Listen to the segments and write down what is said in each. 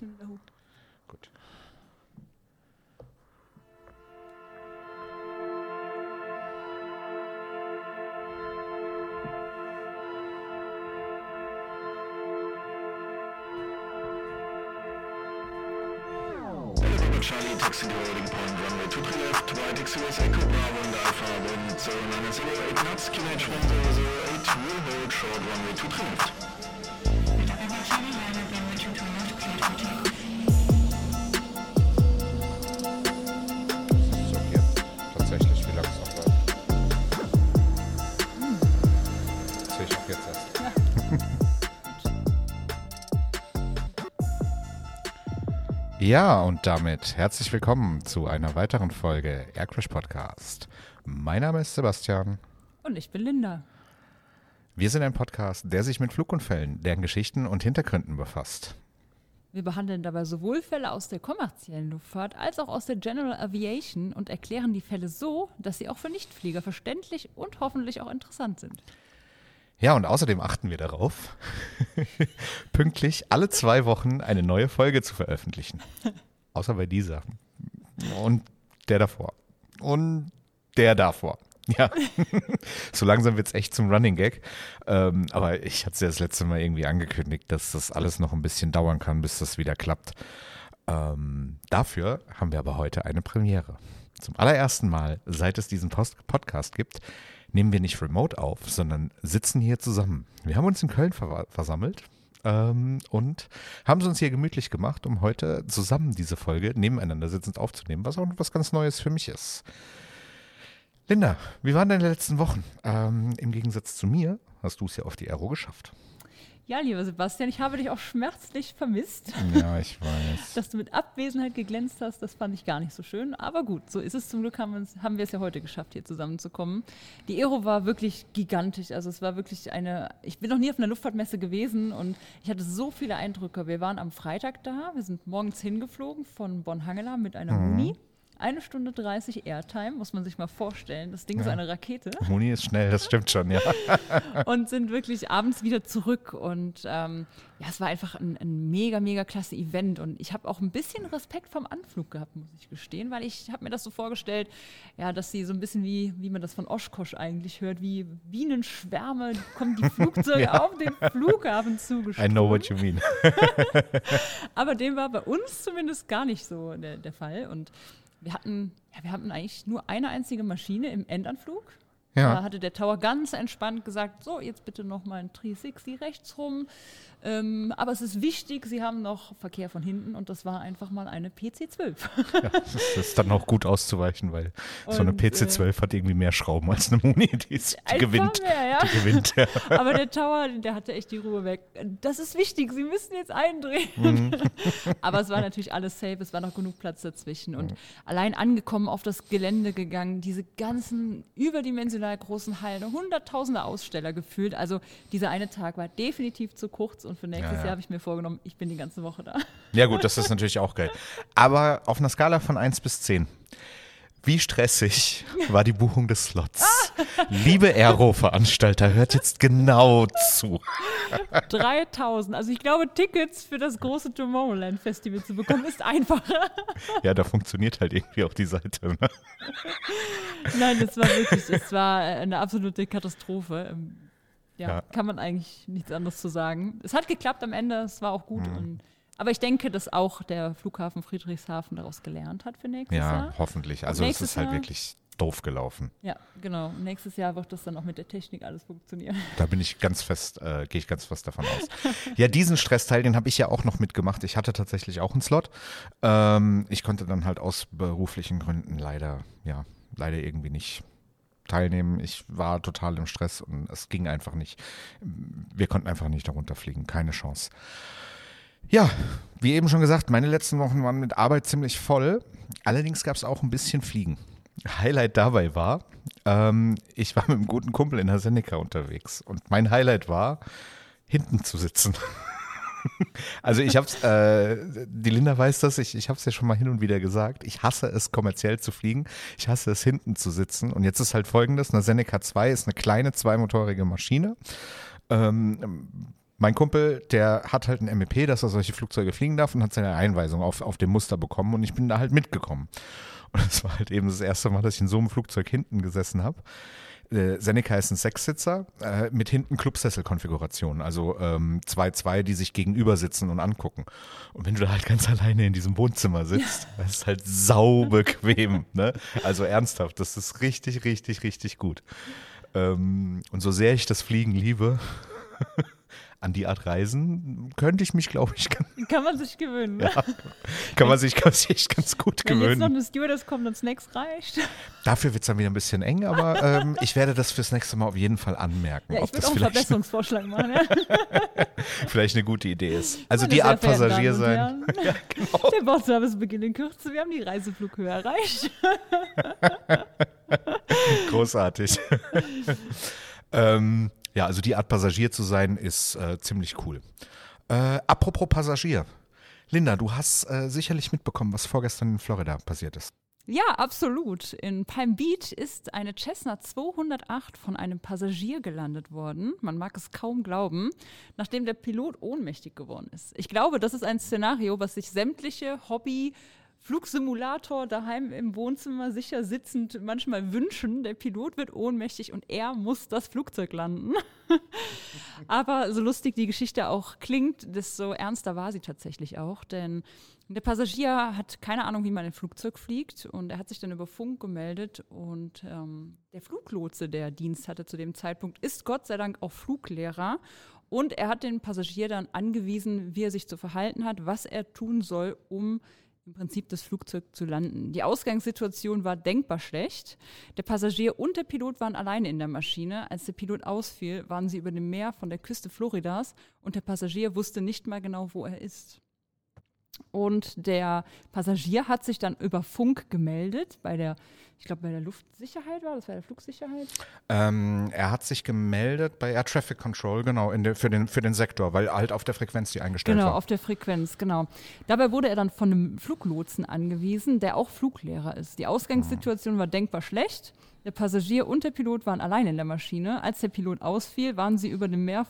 trotzdem wieder hoch. Gut. Charlie, taxi the holding point, runway 23 left, right XUS Echo Bravo and Alpha, wind 0908 knots, QH 1008, will hold short runway 23 left. Ja, und damit herzlich willkommen zu einer weiteren Folge Aircrash Podcast. Mein Name ist Sebastian. Und ich bin Linda. Wir sind ein Podcast, der sich mit Flugunfällen, deren Geschichten und Hintergründen befasst. Wir behandeln dabei sowohl Fälle aus der kommerziellen Luftfahrt als auch aus der General Aviation und erklären die Fälle so, dass sie auch für Nichtflieger verständlich und hoffentlich auch interessant sind. Ja, und außerdem achten wir darauf, pünktlich alle zwei Wochen eine neue Folge zu veröffentlichen. Außer bei dieser. Und der davor. Und der davor. Ja, so langsam wird es echt zum Running Gag. Ähm, aber ich hatte es ja das letzte Mal irgendwie angekündigt, dass das alles noch ein bisschen dauern kann, bis das wieder klappt. Ähm, dafür haben wir aber heute eine Premiere. Zum allerersten Mal, seit es diesen Post Podcast gibt, nehmen wir nicht remote auf, sondern sitzen hier zusammen. Wir haben uns in Köln ver versammelt ähm, und haben es uns hier gemütlich gemacht, um heute zusammen diese Folge nebeneinander sitzend aufzunehmen, was auch was ganz Neues für mich ist. Linda, wie waren deine letzten Wochen? Ähm, Im Gegensatz zu mir hast du es ja auf die Aero geschafft. Ja, lieber Sebastian, ich habe dich auch schmerzlich vermisst. Ja, ich weiß. Dass du mit Abwesenheit geglänzt hast, das fand ich gar nicht so schön. Aber gut, so ist es. Zum Glück haben, wir uns- haben wir es ja heute geschafft, hier zusammenzukommen. Die Aero war wirklich gigantisch. Also es war wirklich eine, ich bin noch nie auf einer Luftfahrtmesse gewesen und ich hatte so viele Eindrücke. Wir waren am Freitag da, wir sind morgens hingeflogen von Bonn-Hangela mit einer Muni. Eine Stunde 30 Airtime, muss man sich mal vorstellen. Das Ding ist eine Rakete. Moni ist schnell, das stimmt schon, ja. und sind wirklich abends wieder zurück. Und ähm, ja, es war einfach ein, ein mega, mega klasse Event. Und ich habe auch ein bisschen Respekt vom Anflug gehabt, muss ich gestehen, weil ich habe mir das so vorgestellt, ja, dass sie so ein bisschen wie, wie man das von Oshkosh eigentlich hört, wie Bienenschwärme kommen die Flugzeuge Ja. auf den Flughafen I zugeströmt. know what you mean. Aber dem war bei uns zumindest gar nicht so der, der Fall. Und wir hatten, ja, wir hatten eigentlich nur eine einzige Maschine im Endanflug. Da Ja, hatte der Tower ganz entspannt gesagt, so, jetzt bitte noch mal ein 360 rechts rum. Ähm, aber es ist wichtig, Sie haben noch Verkehr von hinten und das war einfach mal eine PC-12. das ist dann auch gut auszuweichen, weil so eine Und, äh, PC-12 hat irgendwie mehr Schrauben als eine Moni. Die, ist, die gewinnt. mehr, ja. Die gewinnt, ja. Aber der Tower, der hatte echt die Ruhe weg. Das ist wichtig, Sie müssen jetzt eindrehen. Mhm. Aber es war natürlich alles safe, es war noch genug Platz dazwischen. Mhm. Und allein angekommen auf das Gelände gegangen, diese ganzen überdimensional großen Hallen, hunderttausende Aussteller gefühlt. Also dieser eine Tag war definitiv zu kurz und für nächstes Ja, ja. Jahr habe ich mir vorgenommen, ich bin die ganze Woche da. Ja, gut, das ist natürlich auch geil. Aber auf einer Skala von 1 bis 10. Wie stressig war die Buchung des Slots? Liebe Aero-Veranstalter, hört jetzt genau zu. 3000. Also ich glaube, Tickets für das große Tomorrowland Festival zu bekommen, ist einfacher. Ja, da funktioniert halt irgendwie auch die Seite. Ne? Nein, das war wirklich, es war eine absolute Katastrophe. Ähm, Ja, Ja. kann man eigentlich nichts anderes zu sagen. Es hat geklappt am Ende, es war auch gut. Mhm. Und, aber ich denke, dass auch der Flughafen Friedrichshafen daraus gelernt hat für nächstes Ja, Jahr. hoffentlich. Also es ist halt Jahr- wirklich doof gelaufen. Ja, genau. Nächstes Jahr wird das dann auch mit der Technik alles funktionieren. Da bin ich ganz fest, äh, gehe ich ganz fest davon aus. ja, diesen Stressteil, den habe ich ja auch noch mitgemacht. Ich hatte tatsächlich auch einen Slot. Ähm, ich konnte dann halt aus beruflichen Gründen leider, ja, leider irgendwie nicht teilnehmen. Ich war total im Stress und es ging einfach nicht. Wir konnten einfach nicht darunter fliegen. Keine Chance. Ja, wie eben schon gesagt, meine letzten Wochen waren mit Arbeit ziemlich voll. Allerdings gab es auch ein bisschen Fliegen. Highlight dabei war, ähm, ich war mit einem guten Kumpel in der Seneca unterwegs und mein Highlight war, hinten zu sitzen. Also ich hab's, äh, die Linda weiß das, ich, ich habe es ja schon mal hin und wieder gesagt, ich hasse es kommerziell zu fliegen, ich hasse es hinten zu sitzen und jetzt ist halt folgendes, eine Seneca 2 ist eine kleine zweimotorige Maschine, ähm, mein Kumpel, der hat halt ein MEP, dass er solche Flugzeuge fliegen darf und hat seine Einweisung auf, auf dem Muster bekommen und ich bin da halt mitgekommen. Und das war halt eben das erste Mal, dass ich in so einem Flugzeug hinten gesessen habe. Äh, Seneca ist ein Sechssitzer äh, mit hinten Clubsessel-Konfiguration, also ähm, zwei, zwei, die sich gegenüber sitzen und angucken. Und wenn du da halt ganz alleine in diesem Wohnzimmer sitzt, ja. das ist halt saubequem. ne? Also ernsthaft, das ist richtig, richtig, richtig gut. Ähm, und so sehr ich das Fliegen liebe, an die Art Reisen könnte ich mich, glaube ich, kann, kann man sich gewöhnen. Ne? Ja, kann man sich, kann sich ganz gut Wenn gewöhnen. Wenn jetzt noch eine Stewardess kommt und Snacks reicht. Dafür wird es dann wieder ein bisschen eng, aber ähm, ich werde das fürs nächste Mal auf jeden Fall anmerken. Ja, ich würde auch einen Verbesserungsvorschlag machen. Ja? vielleicht eine gute Idee ist. Also die Art Passagier sein. ja, genau. Der Bordservice beginnt in Kürze. Wir haben die Reiseflughöhe erreicht. Großartig. ähm, ja, also die Art Passagier zu sein, ist äh, ziemlich cool. Äh, apropos Passagier. Linda, du hast äh, sicherlich mitbekommen, was vorgestern in Florida passiert ist. Ja, absolut. In Palm Beach ist eine Cessna 208 von einem Passagier gelandet worden. Man mag es kaum glauben, nachdem der Pilot ohnmächtig geworden ist. Ich glaube, das ist ein Szenario, was sich sämtliche Hobby- Flugsimulator daheim im Wohnzimmer sicher sitzend manchmal wünschen. Der Pilot wird ohnmächtig und er muss das Flugzeug landen. Aber so lustig die Geschichte auch klingt, desto ernster war sie tatsächlich auch. Denn der Passagier hat keine Ahnung, wie man ein Flugzeug fliegt und er hat sich dann über Funk gemeldet und ähm, der Fluglotse, der Dienst hatte zu dem Zeitpunkt, ist Gott sei Dank auch Fluglehrer und er hat den Passagier dann angewiesen, wie er sich zu verhalten hat, was er tun soll, um im Prinzip das Flugzeug zu landen. Die Ausgangssituation war denkbar schlecht. Der Passagier und der Pilot waren alleine in der Maschine. Als der Pilot ausfiel, waren sie über dem Meer von der Küste Floridas und der Passagier wusste nicht mal genau, wo er ist. Und der Passagier hat sich dann über Funk gemeldet bei der ich glaube, bei der Luftsicherheit war, das war der Flugsicherheit. Ähm, er hat sich gemeldet bei Air Traffic Control, genau, de, für, den, für den Sektor, weil halt auf der Frequenz die eingestellt genau, war. Genau, auf der Frequenz, genau. Dabei wurde er dann von einem Fluglotsen angewiesen, der auch Fluglehrer ist. Die Ausgangssituation war denkbar schlecht. Der Passagier und der Pilot waren allein in der Maschine. Als der Pilot ausfiel, waren sie über dem Meer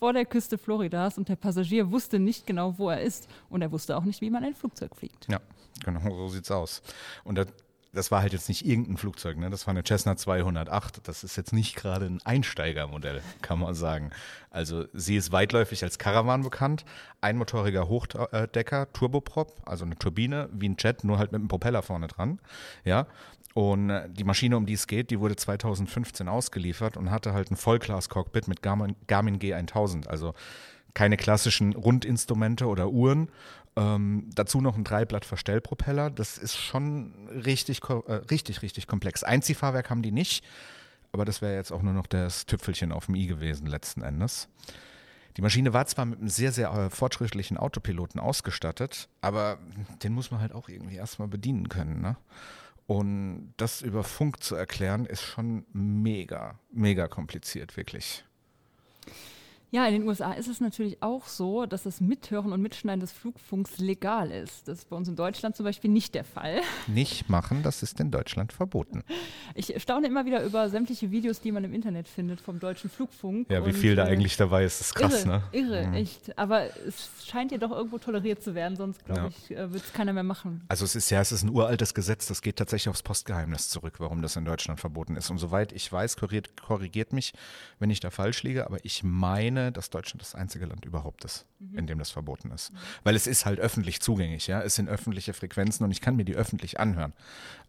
vor der Küste Floridas und der Passagier wusste nicht genau, wo er ist. Und er wusste auch nicht, wie man ein Flugzeug fliegt. Ja, genau, so sieht's aus. Und der das war halt jetzt nicht irgendein Flugzeug, ne? das war eine Cessna 208. Das ist jetzt nicht gerade ein Einsteigermodell, kann man sagen. Also sie ist weitläufig als Caravan bekannt. Einmotoriger Hochdecker, Turboprop, also eine Turbine wie ein Jet, nur halt mit einem Propeller vorne dran. Ja. Und äh, die Maschine, um die es geht, die wurde 2015 ausgeliefert und hatte halt ein Vollglas-Cockpit mit Garmin, Garmin G1000. Also keine klassischen Rundinstrumente oder Uhren, ähm, dazu noch ein Dreiblatt-Verstellpropeller. Das ist schon richtig, äh, richtig, richtig komplex. Einziehfahrwerk haben die nicht, aber das wäre jetzt auch nur noch das Tüpfelchen auf dem i gewesen letzten Endes. Die Maschine war zwar mit einem sehr, sehr äh, fortschrittlichen Autopiloten ausgestattet, aber den muss man halt auch irgendwie erstmal bedienen können. Ne? Und das über Funk zu erklären, ist schon mega, mega kompliziert, wirklich. Ja, in den USA ist es natürlich auch so, dass das Mithören und Mitschneiden des Flugfunks legal ist. Das ist bei uns in Deutschland zum Beispiel nicht der Fall. Nicht machen, das ist in Deutschland verboten. Ich staune immer wieder über sämtliche Videos, die man im Internet findet vom deutschen Flugfunk. Ja, wie viel da äh, eigentlich dabei ist, ist krass, irre, ne? Irre, mhm. echt. Aber es scheint ja doch irgendwo toleriert zu werden, sonst glaube ja. ich, äh, wird es keiner mehr machen. Also es ist ja, es ist ein uraltes Gesetz, das geht tatsächlich aufs Postgeheimnis zurück, warum das in Deutschland verboten ist. Und soweit ich weiß, korrigiert, korrigiert mich, wenn ich da falsch liege, aber ich meine, meine, dass Deutschland das einzige Land überhaupt ist, mhm. in dem das verboten ist. Mhm. Weil es ist halt öffentlich zugänglich, ja. Es sind öffentliche Frequenzen und ich kann mir die öffentlich anhören.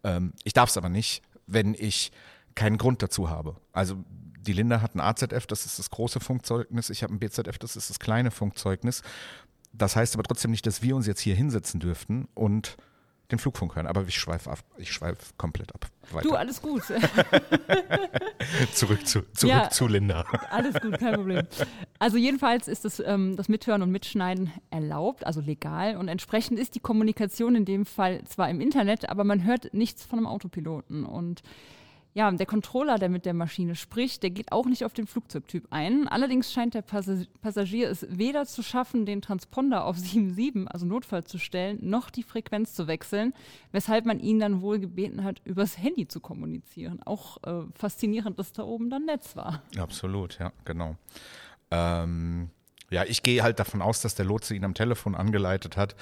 Ähm, ich darf es aber nicht, wenn ich keinen Grund dazu habe. Also die Linda hat ein AZF, das ist das große Funkzeugnis. Ich habe ein BZF, das ist das kleine Funkzeugnis. Das heißt aber trotzdem nicht, dass wir uns jetzt hier hinsetzen dürften und den Flugfunk hören. Aber ich schweife ab. Ich schweife komplett ab. Weiter. Du, alles gut. zurück zu, zurück ja, zu Linda. Alles gut, kein Problem. Also jedenfalls ist das, ähm, das Mithören und Mitschneiden erlaubt, also legal. Und entsprechend ist die Kommunikation in dem Fall zwar im Internet, aber man hört nichts von einem Autopiloten. Und ja, der Controller, der mit der Maschine spricht, der geht auch nicht auf den Flugzeugtyp ein. Allerdings scheint der Passagier es weder zu schaffen, den Transponder auf 7.7, also Notfall zu stellen, noch die Frequenz zu wechseln, weshalb man ihn dann wohl gebeten hat, übers Handy zu kommunizieren. Auch äh, faszinierend, dass da oben dann Netz war. Absolut, ja, genau. Ähm, Ja, ich gehe halt davon aus, dass der Lotse ihn am Telefon angeleitet hat,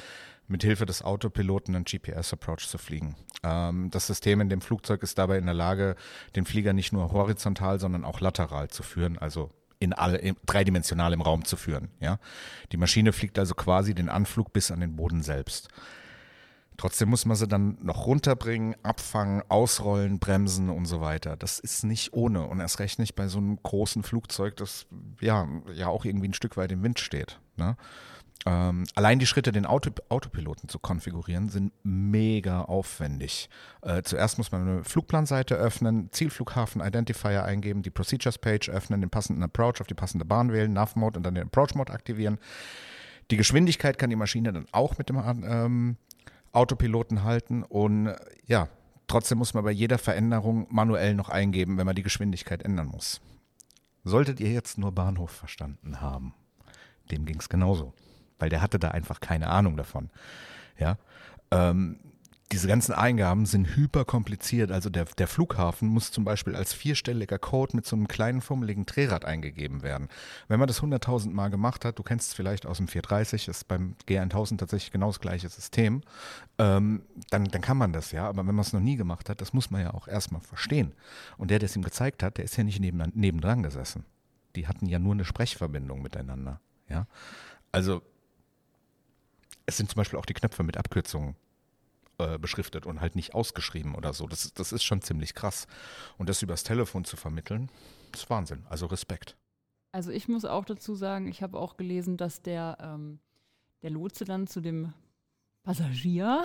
mit Hilfe des Autopiloten einen GPS-Approach zu fliegen. Ähm, das System in dem Flugzeug ist dabei in der Lage, den Flieger nicht nur horizontal, sondern auch lateral zu führen, also in alle, in, dreidimensional im Raum zu führen. Ja? Die Maschine fliegt also quasi den Anflug bis an den Boden selbst. Trotzdem muss man sie dann noch runterbringen, abfangen, ausrollen, bremsen und so weiter. Das ist nicht ohne und erst recht nicht bei so einem großen Flugzeug, das ja, ja auch irgendwie ein Stück weit im Wind steht. Ne? Ähm, allein die Schritte, den Auto, Autopiloten zu konfigurieren, sind mega aufwendig. Äh, zuerst muss man eine Flugplanseite öffnen, Zielflughafen Identifier eingeben, die Procedures Page öffnen, den passenden Approach auf die passende Bahn wählen, Nav Mode und dann den Approach Mode aktivieren. Die Geschwindigkeit kann die Maschine dann auch mit dem ähm, Autopiloten halten und ja, trotzdem muss man bei jeder Veränderung manuell noch eingeben, wenn man die Geschwindigkeit ändern muss. Solltet ihr jetzt nur Bahnhof verstanden haben, dem ging es genauso weil der hatte da einfach keine Ahnung davon. Ja. Ähm, diese ganzen Eingaben sind hyper kompliziert. Also der, der Flughafen muss zum Beispiel als vierstelliger Code mit so einem kleinen fummeligen Drehrad eingegeben werden. Wenn man das 100.000 Mal gemacht hat, du kennst es vielleicht aus dem 430, ist beim G1000 tatsächlich genau das gleiche System, ähm, dann, dann kann man das ja. Aber wenn man es noch nie gemacht hat, das muss man ja auch erstmal verstehen. Und der, der es ihm gezeigt hat, der ist ja nicht neben, nebendran gesessen. Die hatten ja nur eine Sprechverbindung miteinander. Ja. Also es sind zum Beispiel auch die Knöpfe mit Abkürzungen äh, beschriftet und halt nicht ausgeschrieben oder so. Das, das ist schon ziemlich krass. Und das übers Telefon zu vermitteln, ist Wahnsinn. Also Respekt. Also ich muss auch dazu sagen, ich habe auch gelesen, dass der, ähm, der Lotse dann zu dem Passagier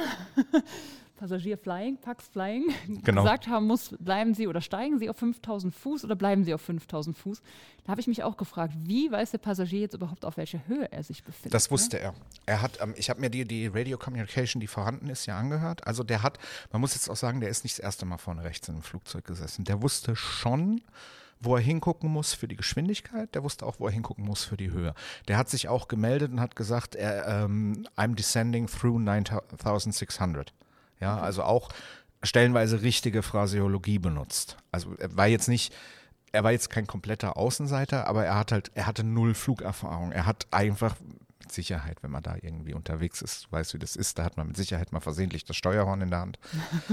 Passagier Flying, Pax Flying, genau. gesagt haben muss, bleiben Sie oder steigen Sie auf 5000 Fuß oder bleiben Sie auf 5000 Fuß. Da habe ich mich auch gefragt, wie weiß der Passagier jetzt überhaupt, auf welcher Höhe er sich befindet? Das wusste ne? er. Er hat, ähm, ich habe mir die, die Radio Communication, die vorhanden ist, ja angehört. Also der hat, man muss jetzt auch sagen, der ist nicht das erste Mal vorne rechts in einem Flugzeug gesessen. Der wusste schon, wo er hingucken muss für die Geschwindigkeit, der wusste auch, wo er hingucken muss für die Höhe. Der hat sich auch gemeldet und hat gesagt, er, ähm, I'm descending through 9600. Ja, also auch stellenweise richtige Phraseologie benutzt. Also er war jetzt nicht, er war jetzt kein kompletter Außenseiter, aber er hat halt, er hatte null Flugerfahrung. Er hat einfach mit Sicherheit, wenn man da irgendwie unterwegs ist, weiß wie das ist, da hat man mit Sicherheit mal versehentlich das Steuerhorn in der Hand.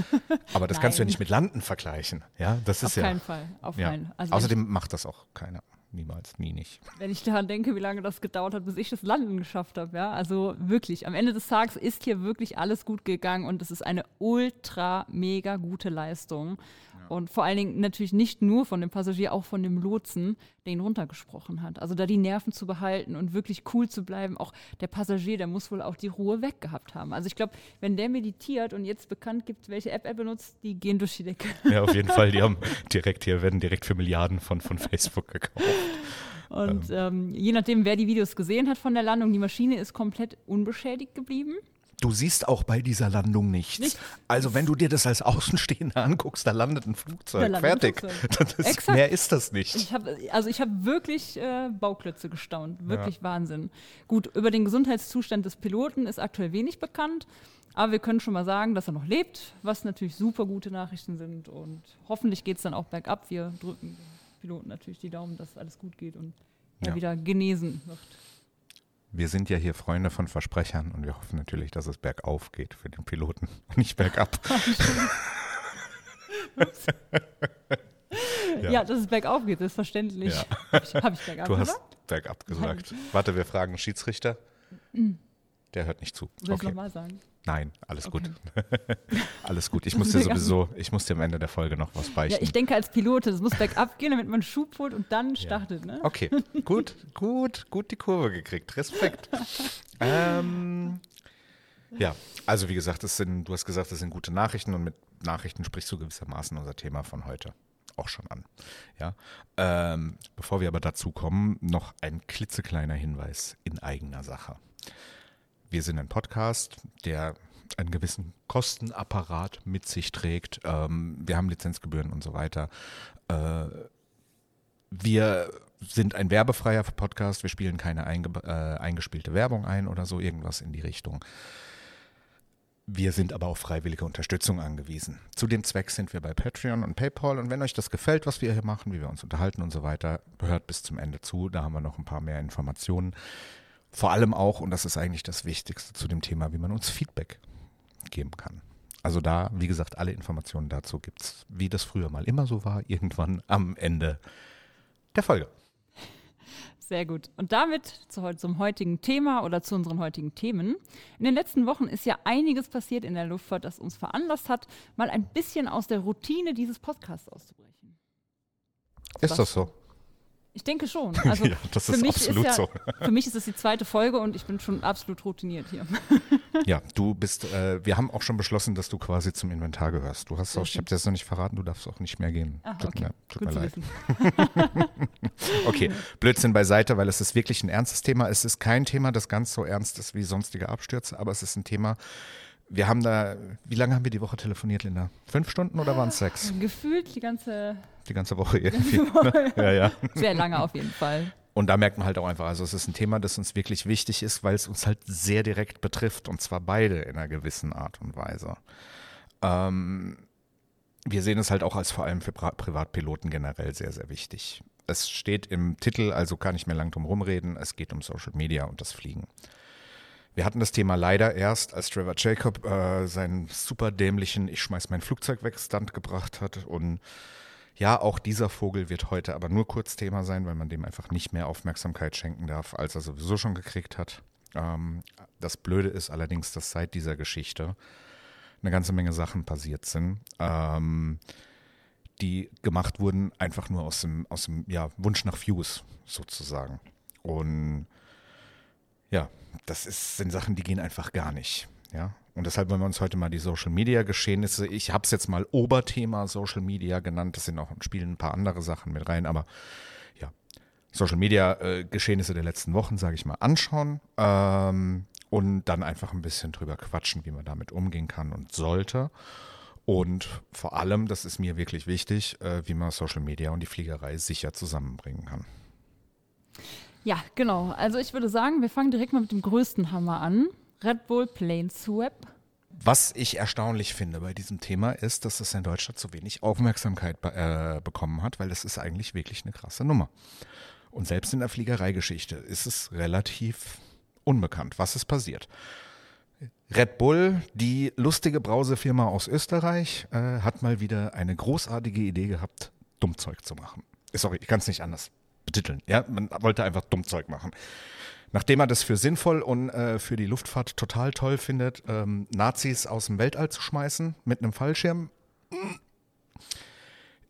Aber das kannst du ja nicht mit Landen vergleichen. Ja, das ist Auf ja. Auf keinen Fall. Auf ja. keinen. Also Außerdem macht das auch keiner niemals, nie nicht. Wenn ich daran denke, wie lange das gedauert hat, bis ich das Landen geschafft habe, ja, also wirklich, am Ende des Tages ist hier wirklich alles gut gegangen und es ist eine ultra mega gute Leistung. Und vor allen Dingen natürlich nicht nur von dem Passagier, auch von dem Lotsen, der ihn runtergesprochen hat. Also da die Nerven zu behalten und wirklich cool zu bleiben. Auch der Passagier, der muss wohl auch die Ruhe weggehabt haben. Also ich glaube, wenn der meditiert und jetzt bekannt gibt, welche App er benutzt, die gehen durch die Decke. Ja, auf jeden Fall. Die haben direkt hier, werden direkt für Milliarden von, von Facebook gekauft. Und ähm. Ähm, je nachdem, wer die Videos gesehen hat von der Landung, die Maschine ist komplett unbeschädigt geblieben. Du siehst auch bei dieser Landung nichts. nichts. Also wenn du dir das als Außenstehender anguckst, da landet ein Flugzeug. Landet Fertig. Ein Flugzeug. Ist, mehr ist das nicht. Ich hab, also ich habe wirklich äh, Bauklötze gestaunt. Wirklich ja. Wahnsinn. Gut, über den Gesundheitszustand des Piloten ist aktuell wenig bekannt. Aber wir können schon mal sagen, dass er noch lebt, was natürlich super gute Nachrichten sind. Und hoffentlich geht es dann auch bergab. Wir drücken den Piloten natürlich die Daumen, dass alles gut geht und er ja. wieder genesen wird wir sind ja hier Freunde von Versprechern und wir hoffen natürlich, dass es bergauf geht für den Piloten und nicht bergab. ja. ja, dass es bergauf geht, ist verständlich. Ja. Habe ich, hab ich bergab Du hast bergab gesagt. Warte, wir fragen Schiedsrichter. Der hört nicht zu. Soll okay. ich nochmal sagen? Nein, alles okay. gut. alles gut. Ich muss dir sowieso, ich muss dir am Ende der Folge noch was beichten. Ja, ich denke als Pilot, es muss bergab gehen, damit man Schub holt und dann startet. Ja. Ne? Okay, gut, gut, gut die Kurve gekriegt. Respekt. ähm, ja, also wie gesagt, das sind, du hast gesagt, das sind gute Nachrichten und mit Nachrichten sprichst du gewissermaßen unser Thema von heute auch schon an. Ja, ähm, bevor wir aber dazu kommen, noch ein klitzekleiner Hinweis in eigener Sache. Wir sind ein Podcast, der einen gewissen Kostenapparat mit sich trägt. Ähm, wir haben Lizenzgebühren und so weiter. Äh, wir sind ein werbefreier Podcast. Wir spielen keine einge äh, eingespielte Werbung ein oder so, irgendwas in die Richtung. Wir sind aber auf freiwillige Unterstützung angewiesen. Zu dem Zweck sind wir bei Patreon und PayPal. Und wenn euch das gefällt, was wir hier machen, wie wir uns unterhalten und so weiter, hört bis zum Ende zu. Da haben wir noch ein paar mehr Informationen. Vor allem auch, und das ist eigentlich das Wichtigste zu dem Thema, wie man uns Feedback geben kann. Also da, wie gesagt, alle Informationen dazu gibt es, wie das früher mal immer so war, irgendwann am Ende der Folge. Sehr gut. Und damit zu, zum heutigen Thema oder zu unseren heutigen Themen. In den letzten Wochen ist ja einiges passiert in der Luftfahrt, das uns veranlasst hat, mal ein bisschen aus der Routine dieses Podcasts auszubrechen. Ist das so? Ich denke schon. Also ja, das ist absolut ist ja, so. Für mich ist es die zweite Folge und ich bin schon absolut routiniert hier. Ja, du bist, äh, wir haben auch schon beschlossen, dass du quasi zum Inventar gehörst. Du hast auch, ich habe dir das noch nicht verraten, du darfst auch nicht mehr gehen. Ach, tut okay. mir, tut mir leid. okay, Blödsinn beiseite, weil es ist wirklich ein ernstes Thema. Es ist kein Thema, das ganz so ernst ist wie sonstige Abstürze, aber es ist ein Thema, wir haben da, wie lange haben wir die Woche telefoniert, Linda? Fünf Stunden oder waren es sechs? Gefühlt die ganze, die ganze Woche irgendwie. Ganze Woche. ja, ja. Sehr lange auf jeden Fall. Und da merkt man halt auch einfach, also es ist ein Thema, das uns wirklich wichtig ist, weil es uns halt sehr direkt betrifft und zwar beide in einer gewissen Art und Weise. Ähm, wir sehen es halt auch als vor allem für Pri Privatpiloten generell sehr, sehr wichtig. Es steht im Titel, also kann ich mehr lang drum rumreden, es geht um Social Media und das Fliegen. Wir hatten das Thema leider erst, als Trevor Jacob äh, seinen super dämlichen Ich schmeiß mein Flugzeug weg Stunt gebracht hat. Und ja, auch dieser Vogel wird heute aber nur kurz Thema sein, weil man dem einfach nicht mehr Aufmerksamkeit schenken darf, als er sowieso schon gekriegt hat. Ähm, das Blöde ist allerdings, dass seit dieser Geschichte eine ganze Menge Sachen passiert sind. Ähm, die gemacht wurden, einfach nur aus dem, aus dem ja, Wunsch nach Views sozusagen. Und ja, das ist, sind Sachen, die gehen einfach gar nicht. Ja? Und deshalb wollen wir uns heute mal die Social Media Geschehnisse, ich habe es jetzt mal Oberthema Social Media genannt, das sind auch spielen ein paar andere Sachen mit rein, aber ja, Social Media äh, Geschehnisse der letzten Wochen, sage ich mal, anschauen ähm, und dann einfach ein bisschen drüber quatschen, wie man damit umgehen kann und sollte. Und vor allem, das ist mir wirklich wichtig, äh, wie man Social Media und die Fliegerei sicher zusammenbringen kann. Ja, genau. Also ich würde sagen, wir fangen direkt mal mit dem größten Hammer an. Red Bull Planeswap. Was ich erstaunlich finde bei diesem Thema ist, dass es in Deutschland so wenig Aufmerksamkeit äh, bekommen hat, weil das ist eigentlich wirklich eine krasse Nummer. Und selbst in der Fliegereigeschichte ist es relativ unbekannt, was ist passiert. Red Bull, die lustige Brausefirma aus Österreich, äh, hat mal wieder eine großartige Idee gehabt, Dummzeug zu machen. Sorry, ich kann es nicht anders betiteln. Ja, man wollte einfach Dummzeug machen. Nachdem er das für sinnvoll und äh, für die Luftfahrt total toll findet, ähm, Nazis aus dem Weltall zu schmeißen mit einem Fallschirm,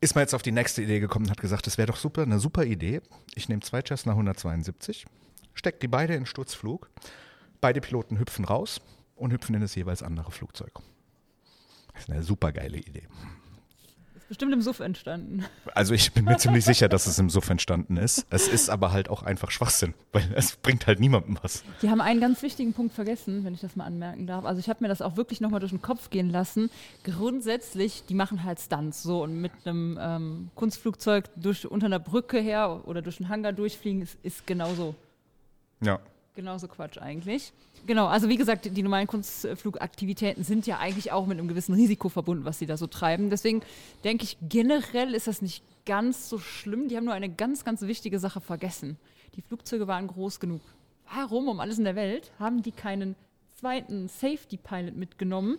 ist man jetzt auf die nächste Idee gekommen und hat gesagt, das wäre doch super, eine super Idee. Ich nehme zwei Cessna 172, stecke die beide in Sturzflug, beide Piloten hüpfen raus und hüpfen in das jeweils andere Flugzeug. Das ist eine super geile Idee. Bestimmt im Suff entstanden. Also ich bin mir ziemlich sicher, dass es im Suff entstanden ist. Es ist aber halt auch einfach Schwachsinn, weil es bringt halt niemandem was. Die haben einen ganz wichtigen Punkt vergessen, wenn ich das mal anmerken darf. Also ich habe mir das auch wirklich nochmal durch den Kopf gehen lassen. Grundsätzlich, die machen halt Stunts so und mit einem ähm, Kunstflugzeug durch, unter einer Brücke her oder durch einen Hangar durchfliegen ist, ist genauso. Ja. Genauso Quatsch eigentlich. Genau, also wie gesagt, die normalen Kunstflugaktivitäten sind ja eigentlich auch mit einem gewissen Risiko verbunden, was sie da so treiben. Deswegen denke ich, generell ist das nicht ganz so schlimm. Die haben nur eine ganz, ganz wichtige Sache vergessen. Die Flugzeuge waren groß genug. Warum um alles in der Welt haben die keinen zweiten Safety Pilot mitgenommen,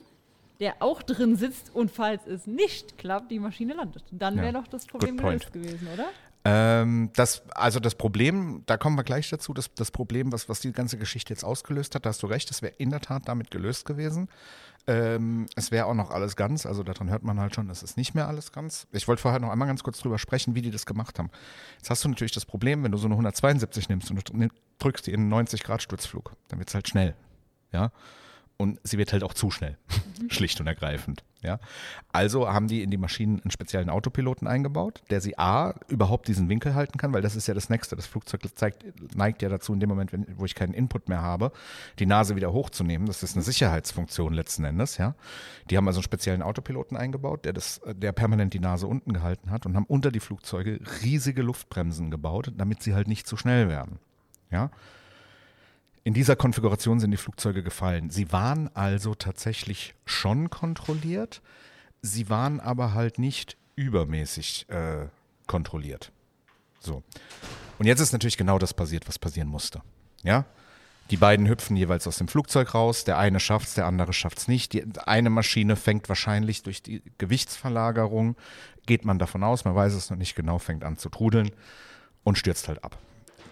der auch drin sitzt und falls es nicht klappt, die Maschine landet? Dann wäre doch das Problem gelöst gewesen, oder? Ähm, das, also das Problem, da kommen wir gleich dazu, das, das Problem, was, was die ganze Geschichte jetzt ausgelöst hat, da hast du recht, das wäre in der Tat damit gelöst gewesen. Ähm, es wäre auch noch alles ganz, also daran hört man halt schon, es ist nicht mehr alles ganz. Ich wollte vorher noch einmal ganz kurz drüber sprechen, wie die das gemacht haben. Jetzt hast du natürlich das Problem, wenn du so eine 172 nimmst und du drückst die in einen 90-Grad-Sturzflug, dann wird es halt schnell. Ja und sie wird halt auch zu schnell, schlicht und ergreifend. Ja. Also haben die in die Maschinen einen speziellen Autopiloten eingebaut, der sie A, überhaupt diesen Winkel halten kann, weil das ist ja das Nächste. Das Flugzeug zeigt, neigt ja dazu, in dem Moment, wenn, wo ich keinen Input mehr habe, die Nase wieder hochzunehmen. Das ist eine Sicherheitsfunktion letzten Endes. Ja. Die haben also einen speziellen Autopiloten eingebaut, der, das, der permanent die Nase unten gehalten hat und haben unter die Flugzeuge riesige Luftbremsen gebaut, damit sie halt nicht zu schnell werden. Ja. In dieser Konfiguration sind die Flugzeuge gefallen. Sie waren also tatsächlich schon kontrolliert, sie waren aber halt nicht übermäßig äh, kontrolliert. So. Und jetzt ist natürlich genau das passiert, was passieren musste. Ja? Die beiden hüpfen jeweils aus dem Flugzeug raus. Der eine schafft es, der andere schafft es nicht. Die eine Maschine fängt wahrscheinlich durch die Gewichtsverlagerung, geht man davon aus, man weiß es noch nicht genau, fängt an zu trudeln und stürzt halt ab.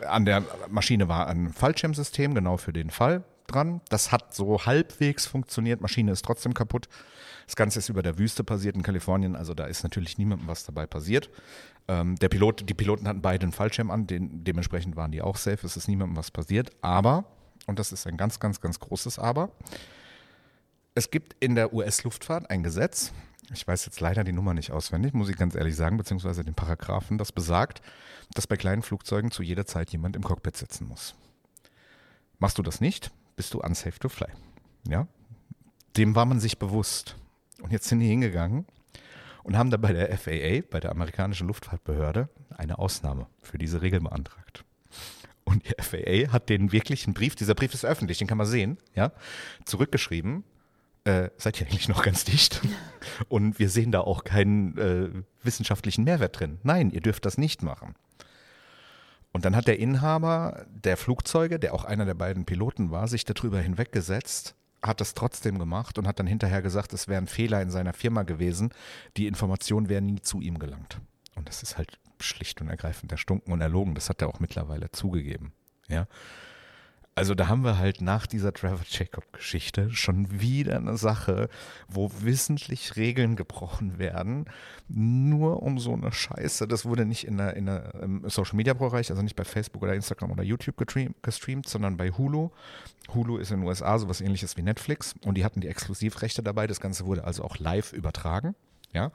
An der Maschine war ein Fallschirmsystem, genau für den Fall dran. Das hat so halbwegs funktioniert. Maschine ist trotzdem kaputt. Das Ganze ist über der Wüste passiert in Kalifornien, also da ist natürlich niemandem was dabei passiert. Ähm, der Pilot, die Piloten hatten beide einen Fallschirm an, den, dementsprechend waren die auch safe, es ist niemandem was passiert. Aber, und das ist ein ganz, ganz, ganz großes Aber, es gibt in der US-Luftfahrt ein Gesetz, ich weiß jetzt leider die Nummer nicht auswendig, muss ich ganz ehrlich sagen, beziehungsweise den Paragraphen, das besagt, dass bei kleinen Flugzeugen zu jeder Zeit jemand im Cockpit sitzen muss. Machst du das nicht, bist du unsafe to fly. Ja? Dem war man sich bewusst. Und jetzt sind die hingegangen und haben da bei der FAA, bei der amerikanischen Luftfahrtbehörde, eine Ausnahme für diese Regel beantragt. Und die FAA hat den wirklichen Brief, dieser Brief ist öffentlich, den kann man sehen, ja, zurückgeschrieben. Äh, seid ihr eigentlich noch ganz dicht? Und wir sehen da auch keinen äh, wissenschaftlichen Mehrwert drin. Nein, ihr dürft das nicht machen. Und dann hat der Inhaber der Flugzeuge, der auch einer der beiden Piloten war, sich darüber hinweggesetzt, hat das trotzdem gemacht und hat dann hinterher gesagt, es wäre ein Fehler in seiner Firma gewesen. Die Information wäre nie zu ihm gelangt. Und das ist halt schlicht und ergreifend erstunken und erlogen. Das hat er auch mittlerweile zugegeben. Ja. Also da haben wir halt nach dieser Trevor Jacob-Geschichte schon wieder eine Sache, wo wissentlich Regeln gebrochen werden, nur um so eine Scheiße. Das wurde nicht in der, in der im Social-Media-Bereich, also nicht bei Facebook oder Instagram oder YouTube gestreamt, sondern bei Hulu. Hulu ist in den USA sowas ähnliches wie Netflix und die hatten die Exklusivrechte dabei. Das Ganze wurde also auch live übertragen. Ja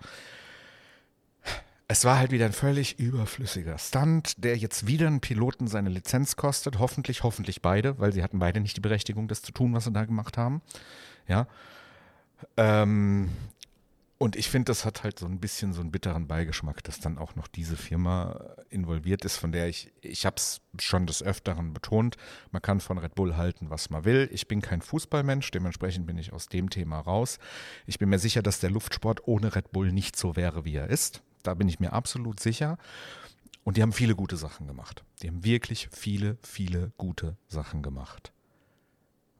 es war halt wieder ein völlig überflüssiger Stunt, der jetzt wieder einen Piloten seine Lizenz kostet. Hoffentlich, hoffentlich beide, weil sie hatten beide nicht die Berechtigung, das zu tun, was sie da gemacht haben. Ja. Ähm, und ich finde, das hat halt so ein bisschen so einen bitteren Beigeschmack, dass dann auch noch diese Firma involviert ist, von der ich, ich habe es schon des Öfteren betont, man kann von Red Bull halten, was man will. Ich bin kein Fußballmensch, dementsprechend bin ich aus dem Thema raus. Ich bin mir sicher, dass der Luftsport ohne Red Bull nicht so wäre, wie er ist. Da bin ich mir absolut sicher. Und die haben viele gute Sachen gemacht. Die haben wirklich viele, viele gute Sachen gemacht.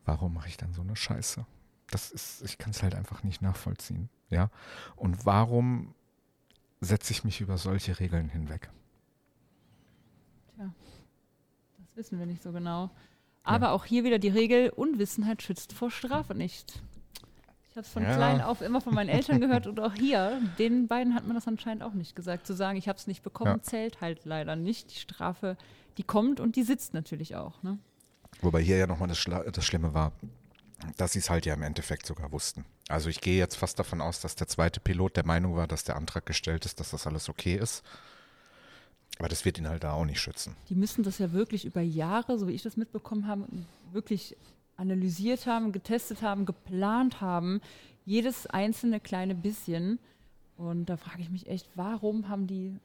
Warum mache ich dann so eine Scheiße? Das ist, ich kann es halt einfach nicht nachvollziehen. Ja. Und warum setze ich mich über solche Regeln hinweg? Tja, das wissen wir nicht so genau. Aber ja. auch hier wieder die Regel, Unwissenheit schützt vor Strafe nicht. Ich habe es von ja. klein auf immer von meinen Eltern gehört und auch hier, den beiden hat man das anscheinend auch nicht gesagt. Zu sagen, ich habe es nicht bekommen, ja. zählt halt leider nicht. Die Strafe, die kommt und die sitzt natürlich auch. Ne? Wobei hier ja nochmal das, das Schlimme war, dass sie es halt ja im Endeffekt sogar wussten. Also ich gehe jetzt fast davon aus, dass der zweite Pilot der Meinung war, dass der Antrag gestellt ist, dass das alles okay ist. Aber das wird ihn halt da auch nicht schützen. Die müssen das ja wirklich über Jahre, so wie ich das mitbekommen habe, wirklich analysiert haben, getestet haben, geplant haben, jedes einzelne kleine bisschen. Und da frage ich mich echt, warum haben die